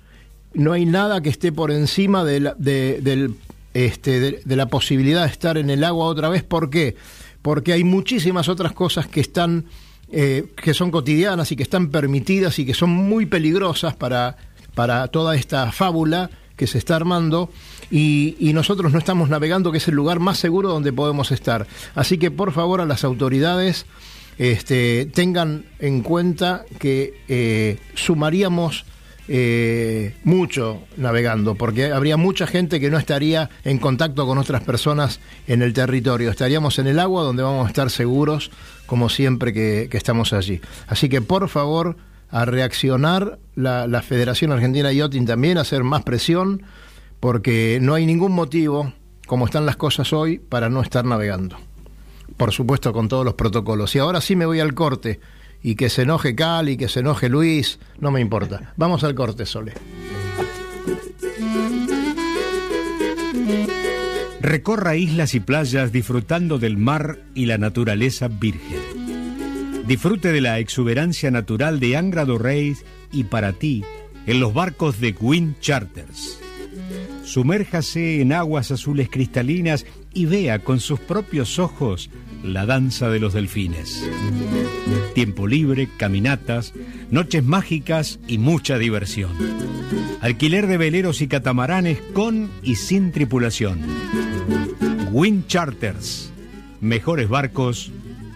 [SPEAKER 2] no hay nada que esté por encima de la, de, este, la posibilidad de estar en el agua otra vez. ¿Por qué? Porque hay muchísimas otras cosas que están eh, que son cotidianas y que están permitidas y que son muy peligrosas para, para toda esta fábula que se está armando y, nosotros no estamos navegando, que es el lugar más seguro donde podemos estar. Así que por favor a las autoridades este, tengan en cuenta que eh, sumaríamos eh, mucho navegando, porque habría mucha gente que no estaría en contacto con otras personas en el territorio. Estaríamos en el agua donde vamos a estar seguros, como siempre que estamos allí. Así que por favor, a reaccionar la, la Federación Argentina de Yachting también, a hacer más presión, porque no hay ningún motivo, como están las cosas hoy, para no estar navegando. Por supuesto, con todos los protocolos. Y ahora sí me voy al corte. Y que se enoje Cali, que se enoje Luis, no me importa. Vamos al corte, Sole.
[SPEAKER 7] Recorra islas y playas disfrutando del mar y la naturaleza virgen. Disfrute de la exuberancia natural de Angra do Reis y para ti en los barcos de Wind Charters. Sumérjase en aguas azules cristalinas y vea con sus propios ojos la danza de los delfines. Tiempo libre, caminatas, noches mágicas y mucha diversión. Alquiler de veleros y catamaranes con y sin tripulación. Wind Charters. Mejores barcos,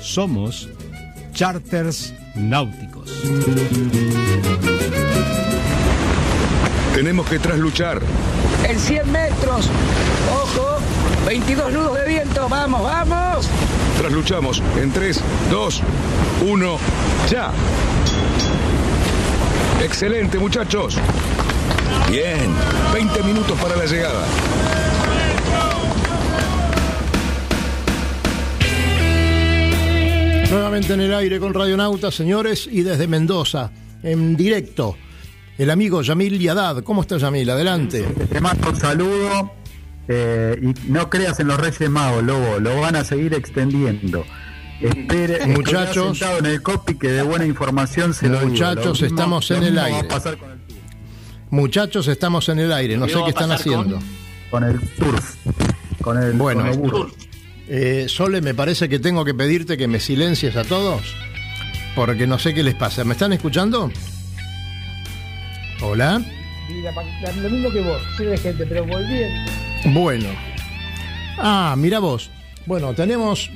[SPEAKER 7] Somos Charters Náuticos.
[SPEAKER 1] Tenemos que trasluchar.
[SPEAKER 11] En 100 metros. Ojo. 22 nudos de viento. Vamos, vamos.
[SPEAKER 1] Trasluchamos en 3, 2, 1, ya. Excelente, muchachos. Bien, 20 minutos para la llegada.
[SPEAKER 2] Nuevamente en el aire con Radionauta, señores, y desde Mendoza, en directo, el amigo Yamil Yadad. ¿Cómo está Yamil? Adelante.
[SPEAKER 4] Te mando un saludo eh, y no creas en los Reyes Magos, Lobo, lo van a seguir extendiendo. Espere,
[SPEAKER 2] Muchachos.
[SPEAKER 4] sentado en el copy que de buena información se lo digo.
[SPEAKER 2] Muchachos,
[SPEAKER 4] Lo
[SPEAKER 2] estamos en el aire.
[SPEAKER 4] pasar con el,
[SPEAKER 2] Muchachos, estamos en el aire, no
[SPEAKER 3] ¿Qué
[SPEAKER 2] sé qué están
[SPEAKER 3] con-
[SPEAKER 2] haciendo.
[SPEAKER 4] con el turf, con el,
[SPEAKER 2] Bueno.
[SPEAKER 4] con el burro.
[SPEAKER 2] Eh, Sole, me parece que tengo que pedirte que me silencies a todos, porque no sé qué les pasa. ¿Me están escuchando? Hola.
[SPEAKER 6] Y la- la- lo mismo que vos, sirve gente, pero volviendo.
[SPEAKER 2] Bueno. Ah, mira vos. Bueno, tenemos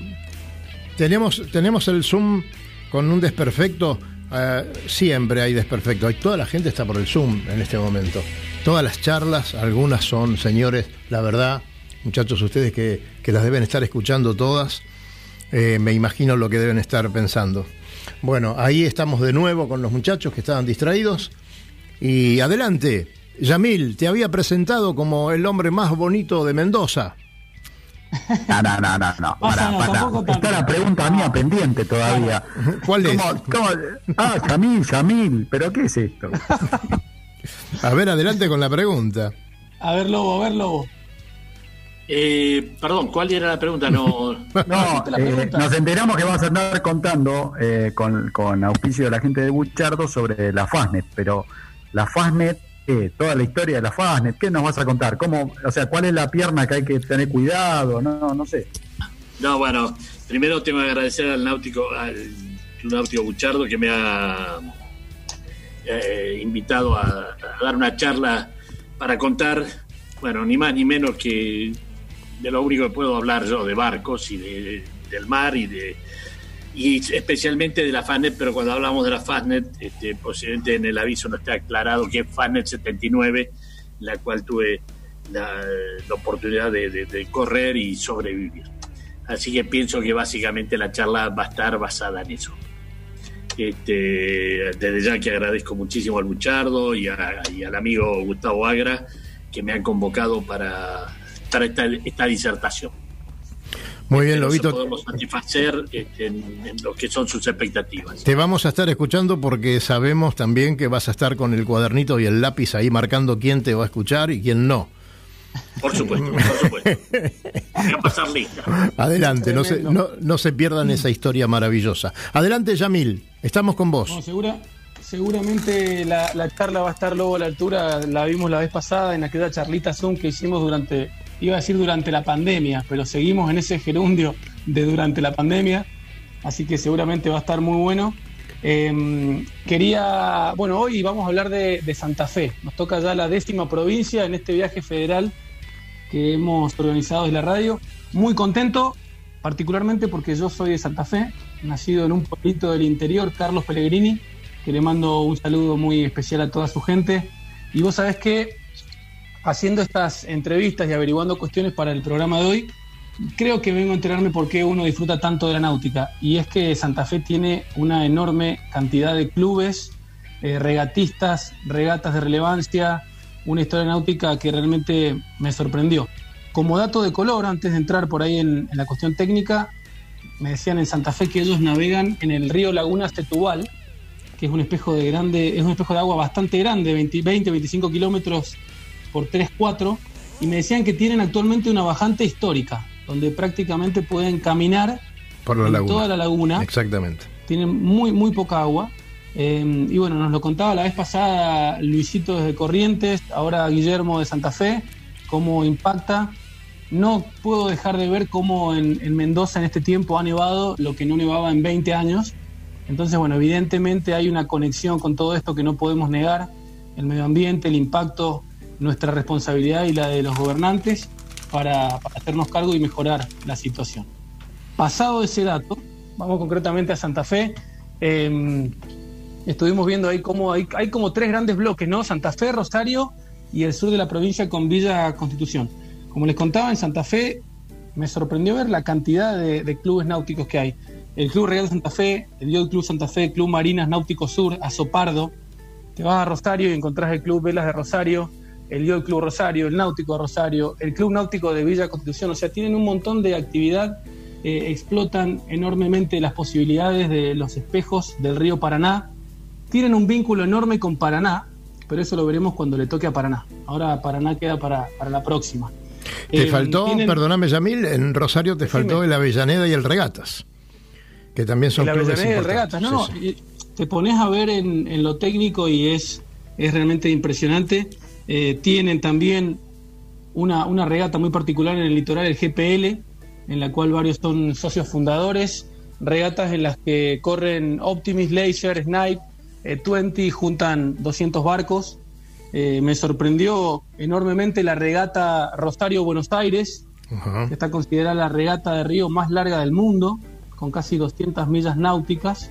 [SPEAKER 2] tenemos tenemos el Zoom con un desperfecto. eh, siempre hay desperfecto. Toda la gente está por el Zoom en este momento. Todas las charlas, algunas son, señores, la verdad, muchachos, ustedes que, que las deben estar escuchando todas, eh, me imagino lo que deben estar pensando. Bueno, ahí estamos de nuevo con los muchachos que estaban distraídos. Y adelante, Yamil, te había presentado como el hombre más bonito de Mendoza.
[SPEAKER 4] No, no, no, no, no.
[SPEAKER 5] Tampoco tanto.
[SPEAKER 4] Está la pregunta mía pendiente todavía.
[SPEAKER 2] ¿Cuál es?
[SPEAKER 4] ¿Cómo- cómo? Ah, Yamil, Yamil, ¿pero qué es esto?
[SPEAKER 2] A ver, adelante con la pregunta.
[SPEAKER 5] A ver, Lobo, a ver, Lobo.
[SPEAKER 3] Eh, perdón, ¿cuál era la pregunta? No,
[SPEAKER 4] No,
[SPEAKER 5] la
[SPEAKER 4] eh, nos enteramos que vamos a andar contando eh, con, con auspicio de la gente de Buchardo sobre la Fastnet, pero la Fastnet, ¿qué? toda la historia de la Fastnet, ¿qué nos vas a contar? ¿Cómo, o sea, cuál es la pierna que hay que tener cuidado? No, no sé.
[SPEAKER 3] no, bueno, primero tengo que agradecer al náutico, al Club náutico Buchardo que me ha eh, invitado a, a dar una charla para contar, bueno, ni más ni menos que de lo único que puedo hablar yo, de barcos y de, del mar y de y especialmente de la Fastnet, pero cuando hablamos de la Fastnet, este, posiblemente en el aviso no está aclarado que es Fastnet 79, la cual tuve la, oportunidad de, correr y sobrevivir. Así que pienso que básicamente la charla va a estar basada en eso. Este, desde ya que agradezco muchísimo al Buchardo y, y al amigo Gustavo Agra que me han convocado para, esta, esta disertación.
[SPEAKER 2] Muy bien, Lobito.
[SPEAKER 3] podemos satisfacer este, en, en lo que son sus expectativas.
[SPEAKER 2] Te vamos a estar escuchando porque sabemos también que vas a estar con el cuadernito y el lápiz ahí marcando quién te va a escuchar y quién no.
[SPEAKER 3] Por supuesto, por supuesto. Voy a pasar lista.
[SPEAKER 2] Adelante, no se, no, no se pierdan esa historia maravillosa. Adelante, Yamil, estamos con
[SPEAKER 5] No,
[SPEAKER 2] vos.
[SPEAKER 5] segura, seguramente la, la charla va a estar luego a la altura. La vimos la vez pasada en aquella charlita Zoom que hicimos durante, iba a decir durante la pandemia, pero seguimos en ese gerundio de durante la pandemia. Así que seguramente va a estar muy bueno. Eh, quería, bueno, hoy vamos a hablar de, Santa Fe. Nos toca ya la décima provincia en este viaje federal que hemos organizado desde la radio. Muy contento, particularmente porque yo soy de Santa Fe, nacido en un pueblito del interior, Carlos Pellegrini, que le mando un saludo muy especial a toda su gente. Y vos sabés que haciendo estas entrevistas y averiguando cuestiones para el programa de hoy, creo que vengo a enterarme por qué uno disfruta tanto de la náutica. Y es que Santa Fe tiene una enorme cantidad de clubes, eh, regatistas, regatas de relevancia, una historia náutica que realmente me sorprendió. Como dato de color, antes de entrar por ahí en, la cuestión técnica, me decían en Santa Fe que ellos navegan en el río Laguna Tetubal, que es un espejo de grande, es un espejo de agua bastante grande, 20, 20 25 kilómetros por 3, 4, y me decían que tienen actualmente una bajante histórica, donde prácticamente pueden caminar
[SPEAKER 2] Por la
[SPEAKER 5] en
[SPEAKER 2] laguna.
[SPEAKER 5] toda la laguna
[SPEAKER 2] Exactamente.
[SPEAKER 5] tienen muy, muy poca agua. Eh, y bueno, nos lo contaba la vez pasada Luisito desde Corrientes, ahora Guillermo de Santa Fe, cómo impacta. No puedo dejar de ver cómo en, en Mendoza en este tiempo ha nevado lo que no nevaba en 20 años. Entonces, bueno, evidentemente hay una conexión con todo esto que no podemos negar, el medio ambiente, el impacto, nuestra responsabilidad y la de los gobernantes para, hacernos cargo y mejorar la situación. Pasado ese dato, vamos concretamente a Santa Fe. Eh, estuvimos viendo ahí cómo hay, como tres grandes bloques, ¿no? Santa Fe, Rosario y el sur de la provincia con Villa Constitución. Como les contaba, en Santa Fe me sorprendió ver la cantidad de, de clubes náuticos que hay. El Club Real Santa Fe, el Yacht Club Santa Fe, Club Marinas Náutico Sur, Azopardo. Te vas a Rosario y encontrás el Club Velas de Rosario, el Yacht Club Rosario, el Náutico Rosario, el Club Náutico de Villa Constitución. O sea, tienen un montón de actividad, eh, explotan enormemente las posibilidades de los espejos del río Paraná. Tienen un vínculo enorme con Paraná, pero eso lo veremos cuando le toque a Paraná. Ahora Paraná queda para, para la próxima.
[SPEAKER 2] Te
[SPEAKER 5] Eh,
[SPEAKER 2] faltó,
[SPEAKER 5] tienen-
[SPEAKER 2] perdóname, Yamil, en Rosario te faltó el Avellaneda y el Regatas, que también son
[SPEAKER 5] el Avellaneda y el. Regatas. No,
[SPEAKER 2] Sí,
[SPEAKER 5] te pones a ver en, en lo técnico y es, es realmente impresionante. Eh, tienen también una, una regata muy particular en el litoral, el GPL, en la cual varios son socios fundadores. Regatas en las que corren Optimist, Laser, Snipe, eh, 20, juntan 200 barcos. Eh, me sorprendió enormemente la regata Rosario-Buenos Aires, que está considerada la regata de río más larga del mundo, con casi 200 millas náuticas.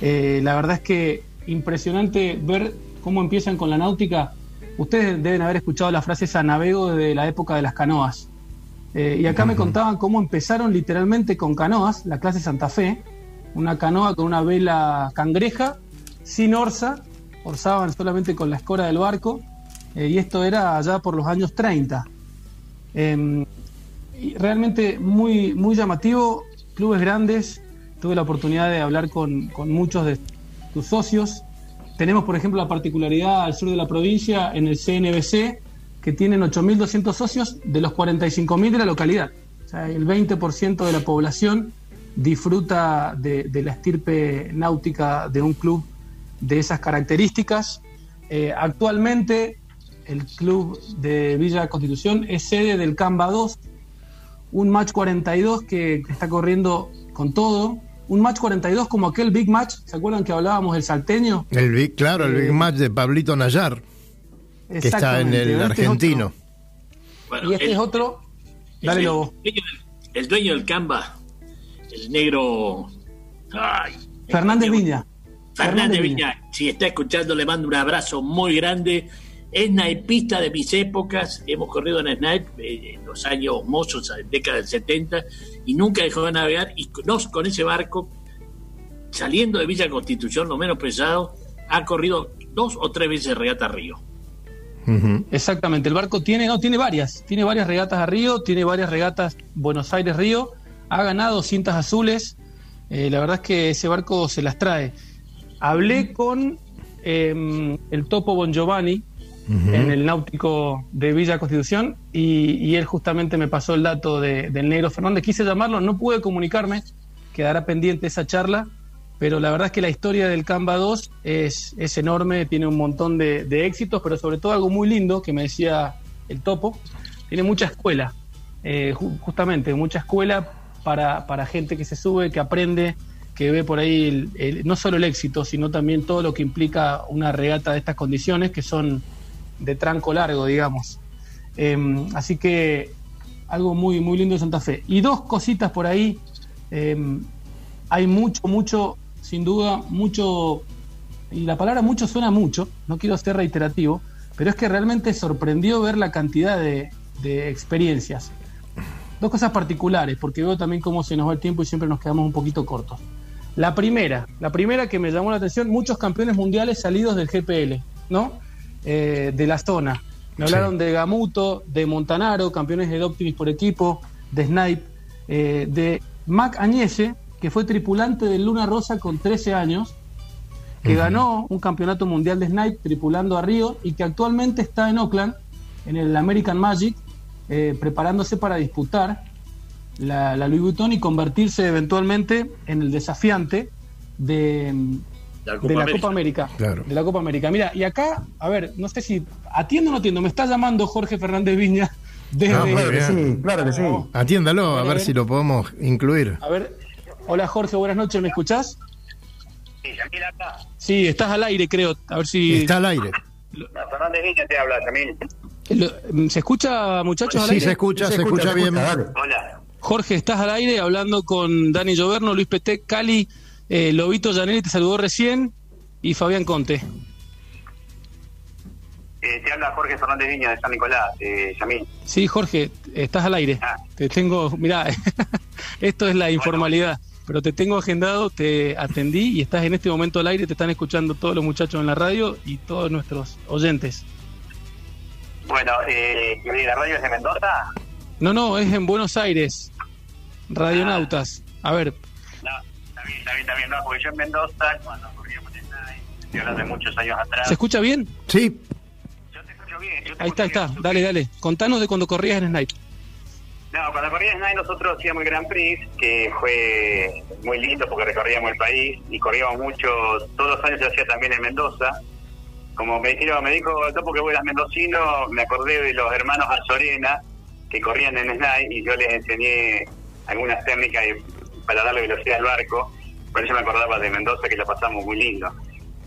[SPEAKER 5] Eh, la verdad es que impresionante ver cómo empiezan con la náutica. Ustedes deben haber escuchado la frase esa navego desde la época de las canoas. Eh, y acá me contaban cómo empezaron literalmente con canoas, la clase Santa Fe, una canoa con una vela cangreja, sin orza, orzaban solamente con la escora del barco, eh, y esto era allá por los años 30. Eh, y realmente muy, muy llamativo, clubes grandes, tuve la oportunidad de hablar con, con muchos de tus socios. Tenemos, por ejemplo, la particularidad al sur de la provincia, en el CNBC, que tienen 8.200 socios de los 45.000 de la localidad. O sea, el 20% de la población disfruta de, la estirpe náutica de un club de esas características. Eh, actualmente el club de Villa Constitución es sede del Canva 2, un match 42 que, que está corriendo con todo. Un match 42 como aquel Big Match, ¿se acuerdan que hablábamos del salteño?
[SPEAKER 2] El big, claro, el
[SPEAKER 5] Eh,
[SPEAKER 2] Big Match de Pablito Nayar, que está en el
[SPEAKER 5] este es
[SPEAKER 2] argentino.
[SPEAKER 3] Bueno,
[SPEAKER 5] Y este
[SPEAKER 3] el-
[SPEAKER 5] es otro. Dale,
[SPEAKER 3] el,
[SPEAKER 5] Lobo.
[SPEAKER 3] dueño del, el dueño del Canva, el negro. Ay,
[SPEAKER 5] Fernández Viña.
[SPEAKER 3] Fernández Viña, si está escuchando, le mando un abrazo muy grande. Es naipista de mis épocas. Hemos corrido en Snipe eh, en los años mozos, en década del 70, y nunca dejó de navegar. Y con, nos- con ese barco, saliendo de Villa Constitución, lo menos pesado, ha corrido dos o tres veces regata a Río.
[SPEAKER 5] Exactamente, el barco tiene, no, tiene varias, tiene varias regatas a Río, tiene varias regatas Buenos Aires-Río, ha ganado cintas azules, eh, la verdad es que ese barco se las trae. Hablé con eh, el topo Bon Giovanni en el náutico de Villa Constitución y, él justamente me pasó el dato de- del negro Fernández, quise llamarlo, no pude comunicarme, quedará pendiente esa charla, pero la verdad es que la historia del Canva 2 es, es enorme, tiene un montón de, éxitos, pero sobre todo algo muy lindo que me decía el topo, tiene mucha escuela, eh, ju- justamente, mucha escuela para, para gente que se sube, que aprende, que ve por ahí el- el- no solo el éxito, sino también todo lo que implica una regata de estas condiciones, que son de tranco largo, digamos. Eh, así que algo muy, muy lindo de Santa Fe. Y dos cositas por ahí. eh, hay mucho, mucho, sin duda, mucho, y la palabra mucho suena mucho, no quiero ser reiterativo, pero es que realmente sorprendió ver la cantidad de, de experiencias. Dos cosas particulares, porque veo también cómo se nos va el tiempo y siempre nos quedamos un poquito cortos. La primera, la primera que me llamó la atención, muchos campeones mundiales salidos del GPL, ¿no? Eh, de la zona. Me hablaron de Gamuto, de Montanaro, campeones de Optimis por equipo, de Snipe, eh, de Mac Añese, que fue tripulante del Luna Rosa con 13 años, que ganó un campeonato mundial de Snipe tripulando a Río y que actualmente está en Oakland, en el American Magic, eh, preparándose para disputar la, la Louis Vuitton y convertirse eventualmente en el desafiante de,
[SPEAKER 3] La
[SPEAKER 5] de la
[SPEAKER 3] América.
[SPEAKER 5] Copa América.
[SPEAKER 2] Claro.
[SPEAKER 5] De la Copa América. Mira, y acá, a ver, no sé si atiendo o no atiendo, me está llamando Jorge Fernández Viña desde...
[SPEAKER 2] Ah,
[SPEAKER 4] Claro que sí, claro que sí.
[SPEAKER 2] Atiéndalo, a
[SPEAKER 5] A
[SPEAKER 2] ver
[SPEAKER 5] ver.
[SPEAKER 2] si lo podemos incluir.
[SPEAKER 5] A ver, hola Jorge, buenas noches, ¿me escuchás?
[SPEAKER 12] Sí, Yamil acá.
[SPEAKER 5] Sí, estás al aire, creo. A ver si...
[SPEAKER 2] Está al aire.
[SPEAKER 12] No, Fernández Viña te habla, Yamil.
[SPEAKER 5] ¿Se escucha, muchachos, al
[SPEAKER 2] Sí,
[SPEAKER 5] aire?
[SPEAKER 2] se escucha, se escucha bien.
[SPEAKER 12] Hola.
[SPEAKER 5] Jorge, estás al aire hablando con Dani Lloverno, Luis Petec, Cali, eh, Lobito Janelli te saludó recién y Fabián Conte.
[SPEAKER 12] Eh, te habla Jorge Fernández Viña de San Nicolás, eh, Yamil.
[SPEAKER 5] Sí, Jorge, estás al aire.
[SPEAKER 12] Ah.
[SPEAKER 5] Te tengo, mirá, esto es la informalidad, pero te tengo agendado, te atendí y estás en este momento al aire, te están escuchando todos los muchachos en la radio y todos nuestros oyentes.
[SPEAKER 12] Bueno, eh, ¿y ¿la radio es de Mendoza?
[SPEAKER 5] No, no, es en Buenos Aires, Radionautas. A ver,
[SPEAKER 12] No, está bien, está bien, está bien. No, porque yo en Mendoza, cuando corríamos en Nike, estoy hablando de muchos años atrás.
[SPEAKER 5] ¿se escucha bien?
[SPEAKER 2] Sí,
[SPEAKER 12] Yo te escucho bien. yo te
[SPEAKER 5] Ahí está,
[SPEAKER 12] escucho
[SPEAKER 5] está,
[SPEAKER 12] bien.
[SPEAKER 5] dale, dale. Contanos de cuando corrías en Snipe.
[SPEAKER 12] No, cuando corría en Nike nosotros hacíamos el Grand Prix, que fue muy lindo porque recorríamos el país y corríamos mucho, todos los años se hacía también en Mendoza. Como me dijeron, me dijo, no porque vos eras mendocino, me acordé de los hermanos Azorena que corrían en Snai y yo les enseñé algunas técnicas para darle velocidad al barco. Por eso me acordaba de Mendoza que la pasamos muy lindo.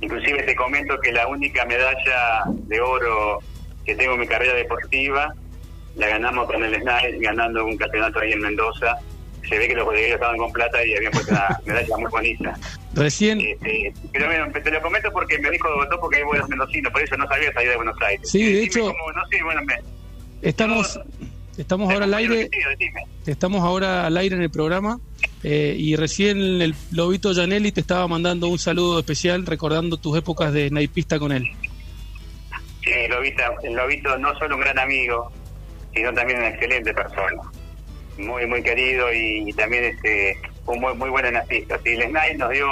[SPEAKER 12] Inclusive te comento que la única medalla de oro que tengo en mi carrera deportiva la ganamos con el SNAI, ganando un campeonato ahí en Mendoza. Se ve que los bodegueros estaban con plata y habían puesto una medalla muy bonita.
[SPEAKER 5] Recién,
[SPEAKER 12] Este, pero bueno, te lo comento porque me dijo Gotó porque vos eras mendocino, por eso no sabía salir de Buenos Aires.
[SPEAKER 5] Sí, de hecho-
[SPEAKER 12] cómo- no sé, bueno, me,
[SPEAKER 5] estamos, estamos ahora al aire, estamos ahora al aire en el programa eh, y recién el Lobito Janelli te estaba mandando un saludo especial recordando tus épocas de naipista con él.
[SPEAKER 12] Sí, el Lobito, el Lobito no solo un gran amigo, sino también una excelente persona. Muy, muy querido y, y también este un muy, muy buen anarquista. Sí, el SNAI nos dio,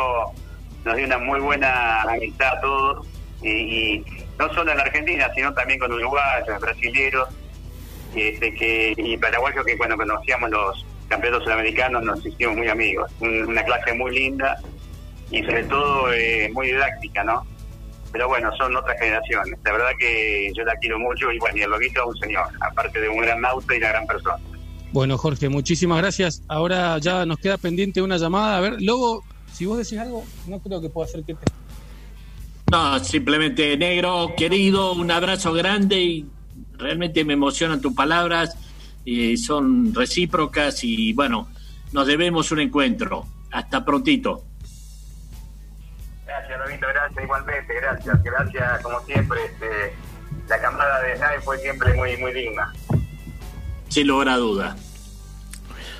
[SPEAKER 12] nos dio una muy buena amistad a todos Y, y no solo en la Argentina, sino también con uruguayos, brasileros, este, que, y paraguayos que cuando conocíamos los campeonatos sudamericanos nos hicimos muy amigos. Un- una clase muy linda y sobre todo eh, muy didáctica, ¿no? Pero bueno, son otras generaciones. La verdad que yo la quiero mucho y bueno, y el loguito es un señor, aparte de un gran nauta y una gran persona.
[SPEAKER 5] Bueno, Jorge, muchísimas gracias. Ahora ya nos queda pendiente una llamada. A ver, Lobo, si vos decís algo, no creo que pueda ser que te...
[SPEAKER 3] No, simplemente negro, querido, un abrazo grande y realmente me emocionan tus palabras, y son recíprocas y bueno, nos debemos un encuentro. Hasta prontito.
[SPEAKER 12] Gracias, Lobito, gracias igualmente, gracias, gracias como siempre. Este, la camada de SNAE fue siempre muy, muy digna.
[SPEAKER 3] Sin lugar a duda.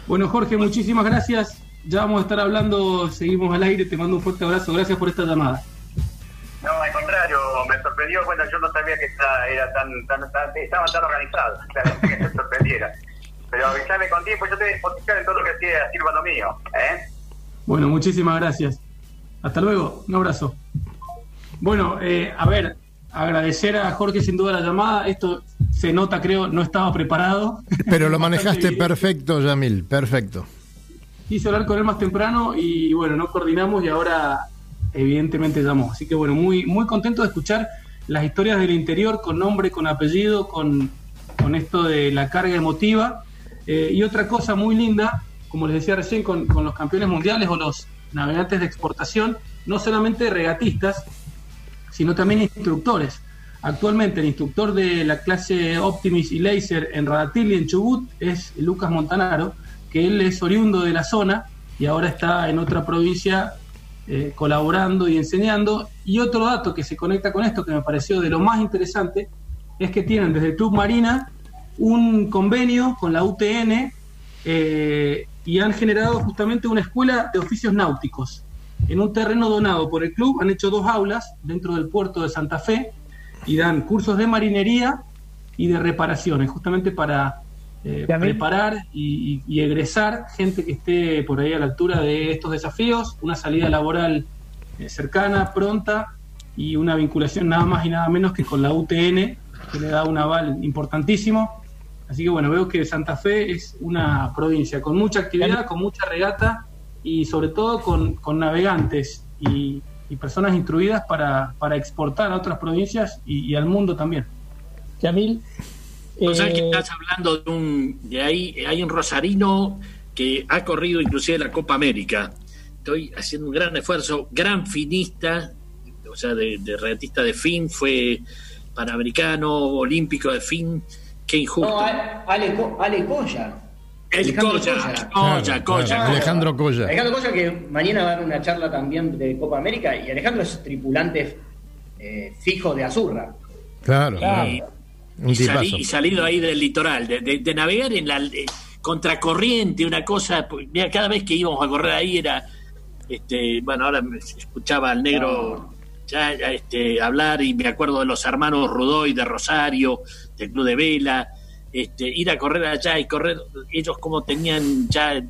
[SPEAKER 5] Bueno, Jorge, muchísimas gracias. Ya vamos a estar hablando, seguimos al aire. Te mando un fuerte abrazo. Gracias por esta llamada.
[SPEAKER 12] No, al contrario, me sorprendió, bueno, yo no sabía que esta- era tan, tan, tan- estaba tan organizado, claro, que se sorprendiera. Pero avisame con tiempo, yo a disposición en todo lo que sea, sirva lo mío, ¿eh?
[SPEAKER 5] Bueno, muchísimas gracias. Hasta luego. Un abrazo. Bueno, eh, a ver, agradecer a Jorge sin duda la llamada. Esto se nota, creo, no estaba preparado.
[SPEAKER 2] Pero lo manejaste perfecto, Yamil, perfecto.
[SPEAKER 5] Quise hablar con él más temprano y bueno, no coordinamos y ahora evidentemente llamó. Así que bueno, muy, muy contento de escuchar las historias del interior con nombre, con apellido, con, con esto de la carga emotiva. Eh, y otra cosa muy linda, como les decía recién, con, con los campeones mundiales o los navegantes de exportación, no solamente regatistas, sino también instructores. Actualmente el instructor de la clase Optimis y Laser en Radatili, en Chubut, es Lucas Montanaro, que él es oriundo de la zona y ahora está en otra provincia eh, colaborando y enseñando. Y otro dato que se conecta con esto, que me pareció de lo más interesante, es que tienen desde Club Marina un convenio con la UTN eh, y han generado justamente una escuela de oficios náuticos. En un terreno donado por el club han hecho dos aulas dentro del puerto de Santa Fe y dan cursos de marinería y de reparaciones, justamente para eh, preparar y, y- y egresar gente que esté por ahí a la altura de estos desafíos, una salida laboral eh, cercana, pronta y una vinculación nada más y nada menos que con la UTN, que le da un aval importantísimo. Así que bueno, veo que Santa Fe es una provincia con mucha actividad, con mucha regata y sobre todo con, con navegantes y, y personas instruidas para, para exportar a otras provincias y, y al mundo también.
[SPEAKER 6] Yamil,
[SPEAKER 3] O sea que
[SPEAKER 6] eh,
[SPEAKER 3] estás hablando de un de ahí hay un rosarino que ha corrido inclusive la Copa América. Estoy haciendo un gran esfuerzo, gran finista, o sea, de, de regatista de fin, fue panamericano, olímpico de fin. Qué injusto.
[SPEAKER 10] No, Ale, Ale, Co- Ale Coya.
[SPEAKER 3] El
[SPEAKER 10] Alejandro
[SPEAKER 3] Coya,
[SPEAKER 10] Coya.
[SPEAKER 3] Coya, Coya.
[SPEAKER 2] Claro, Alejandro Coya.
[SPEAKER 10] Alejandro Coya que mañana va a dar una charla también de Copa América y Alejandro es tripulante eh, fijo de Azurra.
[SPEAKER 2] Claro,
[SPEAKER 3] Y-
[SPEAKER 2] un
[SPEAKER 3] y, salí- y salido ahí del litoral, de, de- de navegar en la eh, contracorriente, una cosa, pues, mira, cada vez que íbamos a correr ahí era, este, bueno, ahora me escuchaba al negro ya, ya, este, hablar y me acuerdo de los hermanos Rudoy de Rosario, del Club de Vela, este, ir a correr allá y correr, ellos como tenían ya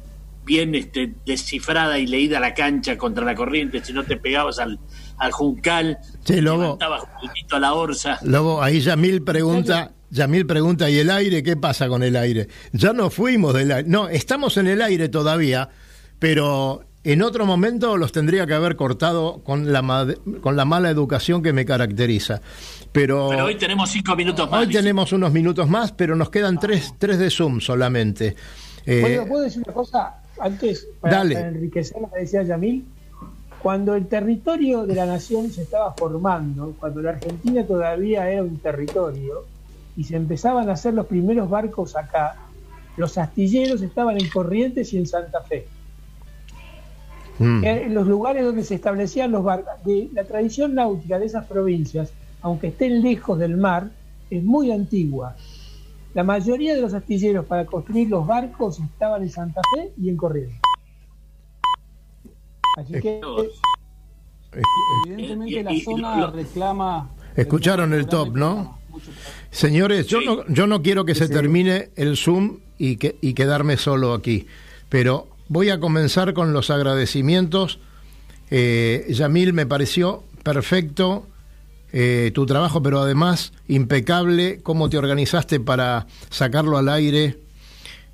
[SPEAKER 3] bien este, descifrada y leída la cancha contra la corriente, si no te pegabas al, al juncal,
[SPEAKER 2] Sí, Lobo.
[SPEAKER 3] a la orza.
[SPEAKER 2] Lobo, ahí Yamil pregunta, Yamil pregunta, ¿y el aire? ¿Qué pasa con el aire? Ya no fuimos del aire. No, estamos en el aire todavía, pero en otro momento los tendría que haber cortado con la, con la mala educación que me caracteriza. Pero,
[SPEAKER 3] Pero hoy tenemos cinco minutos más.
[SPEAKER 2] hoy tenemos unos minutos más, pero nos quedan tres, tres de Zoom solamente. Eh,
[SPEAKER 6] ¿puedo, puedo decir una cosa antes para,
[SPEAKER 2] Dale.
[SPEAKER 6] para enriquecer lo que decía Yamil? Cuando el territorio de la nación se estaba formando, cuando la Argentina todavía era un territorio y se empezaban a hacer los primeros barcos acá, los astilleros estaban en Corrientes y en Santa Fe.
[SPEAKER 2] mm.
[SPEAKER 6] en los lugares donde se establecían los barcos. De la tradición náutica de esas provincias, aunque estén lejos del mar, es muy antigua. La mayoría de los astilleros para construir los barcos estaban en Santa Fe y en Corrientes. Así que
[SPEAKER 5] Evidentemente
[SPEAKER 3] Y-
[SPEAKER 5] la zona reclama...
[SPEAKER 2] Escucharon el top, ¿no? Señores, yo no, yo no quiero que se termine el Zoom y, que, y quedarme solo aquí, pero voy a comenzar con los agradecimientos. Eh, Yamil me pareció perfecto eh, tu trabajo, pero además impecable cómo te organizaste para sacarlo al aire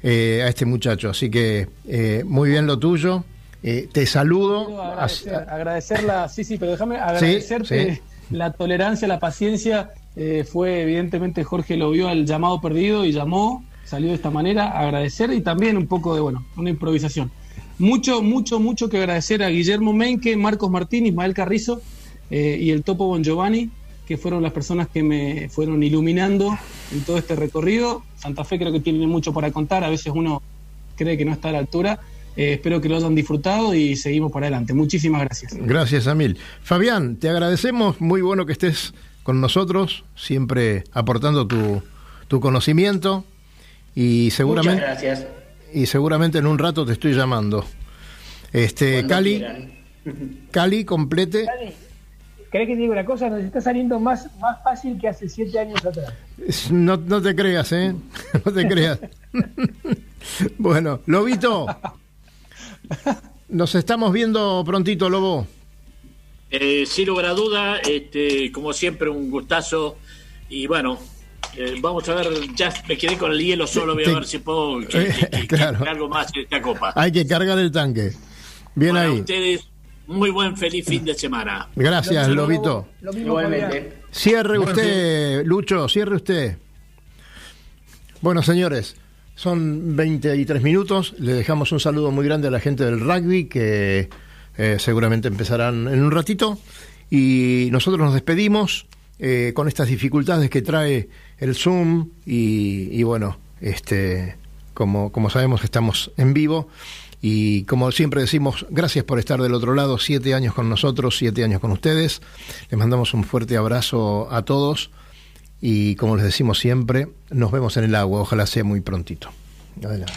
[SPEAKER 2] eh, a este muchacho. Así que eh, muy bien lo tuyo. Eh, te saludo.
[SPEAKER 5] Agradecer, agradecerla, sí, sí, pero déjame agradecerte
[SPEAKER 2] sí.
[SPEAKER 5] la tolerancia, la paciencia. eh, fue evidentemente Jorge lo vio al llamado perdido y llamó, salió de esta manera. Agradecer y también un poco de, bueno, una improvisación. Mucho, mucho, mucho que agradecer a Guillermo Menque, Marcos Martín, Ismael Carrizo eh, y el Topo Bon Giovanni, que fueron las personas que me fueron iluminando en todo este recorrido. Santa Fe creo que tiene mucho para contar, a veces uno cree que no está a la altura. Eh, espero que lo hayan disfrutado y seguimos para adelante. Muchísimas gracias.
[SPEAKER 2] Gracias, Amil. Fabián, te agradecemos. Muy bueno que estés con nosotros, siempre aportando tu, tu conocimiento. Y seguramente,
[SPEAKER 10] Muchas gracias.
[SPEAKER 2] y seguramente en un rato te estoy llamando. Este,
[SPEAKER 10] Cuando
[SPEAKER 2] Cali,
[SPEAKER 10] quieran.
[SPEAKER 2] Cali, complete.
[SPEAKER 6] Dani, ¿Querés que te diga una cosa? Nos está saliendo más, más fácil que hace siete años atrás.
[SPEAKER 2] No, no te creas, ¿eh? No te creas. bueno, Lobito. Nos estamos viendo prontito, Lobo.
[SPEAKER 3] Eh, sin lugar a duda, este, como siempre, un gustazo. Y bueno, eh, vamos a ver, ya me quedé con el hielo solo, voy a ver si puedo que- que- que-
[SPEAKER 2] Claro.
[SPEAKER 3] que algo más en esta copa.
[SPEAKER 2] Hay que cargar el tanque. Bien
[SPEAKER 3] Para
[SPEAKER 2] ahí.
[SPEAKER 3] ustedes, muy buen, feliz fin de semana.
[SPEAKER 2] Gracias,
[SPEAKER 6] Lo-
[SPEAKER 2] Lobito.
[SPEAKER 6] Lo mismo.
[SPEAKER 2] Cierre usted, Lucho, cierre usted. Bueno, señores, son 23 minutos. Le dejamos un saludo muy grande a la gente del rugby que eh, seguramente empezarán en un ratito. Y nosotros nos despedimos eh, con estas dificultades que trae el Zoom. Y, bueno, este, como, como sabemos, estamos en vivo. Y como siempre decimos, gracias por estar del otro lado, siete años con nosotros, siete años con ustedes. Les mandamos un fuerte abrazo a todos y como les decimos siempre, nos vemos en el agua, ojalá sea muy prontito. Adelante.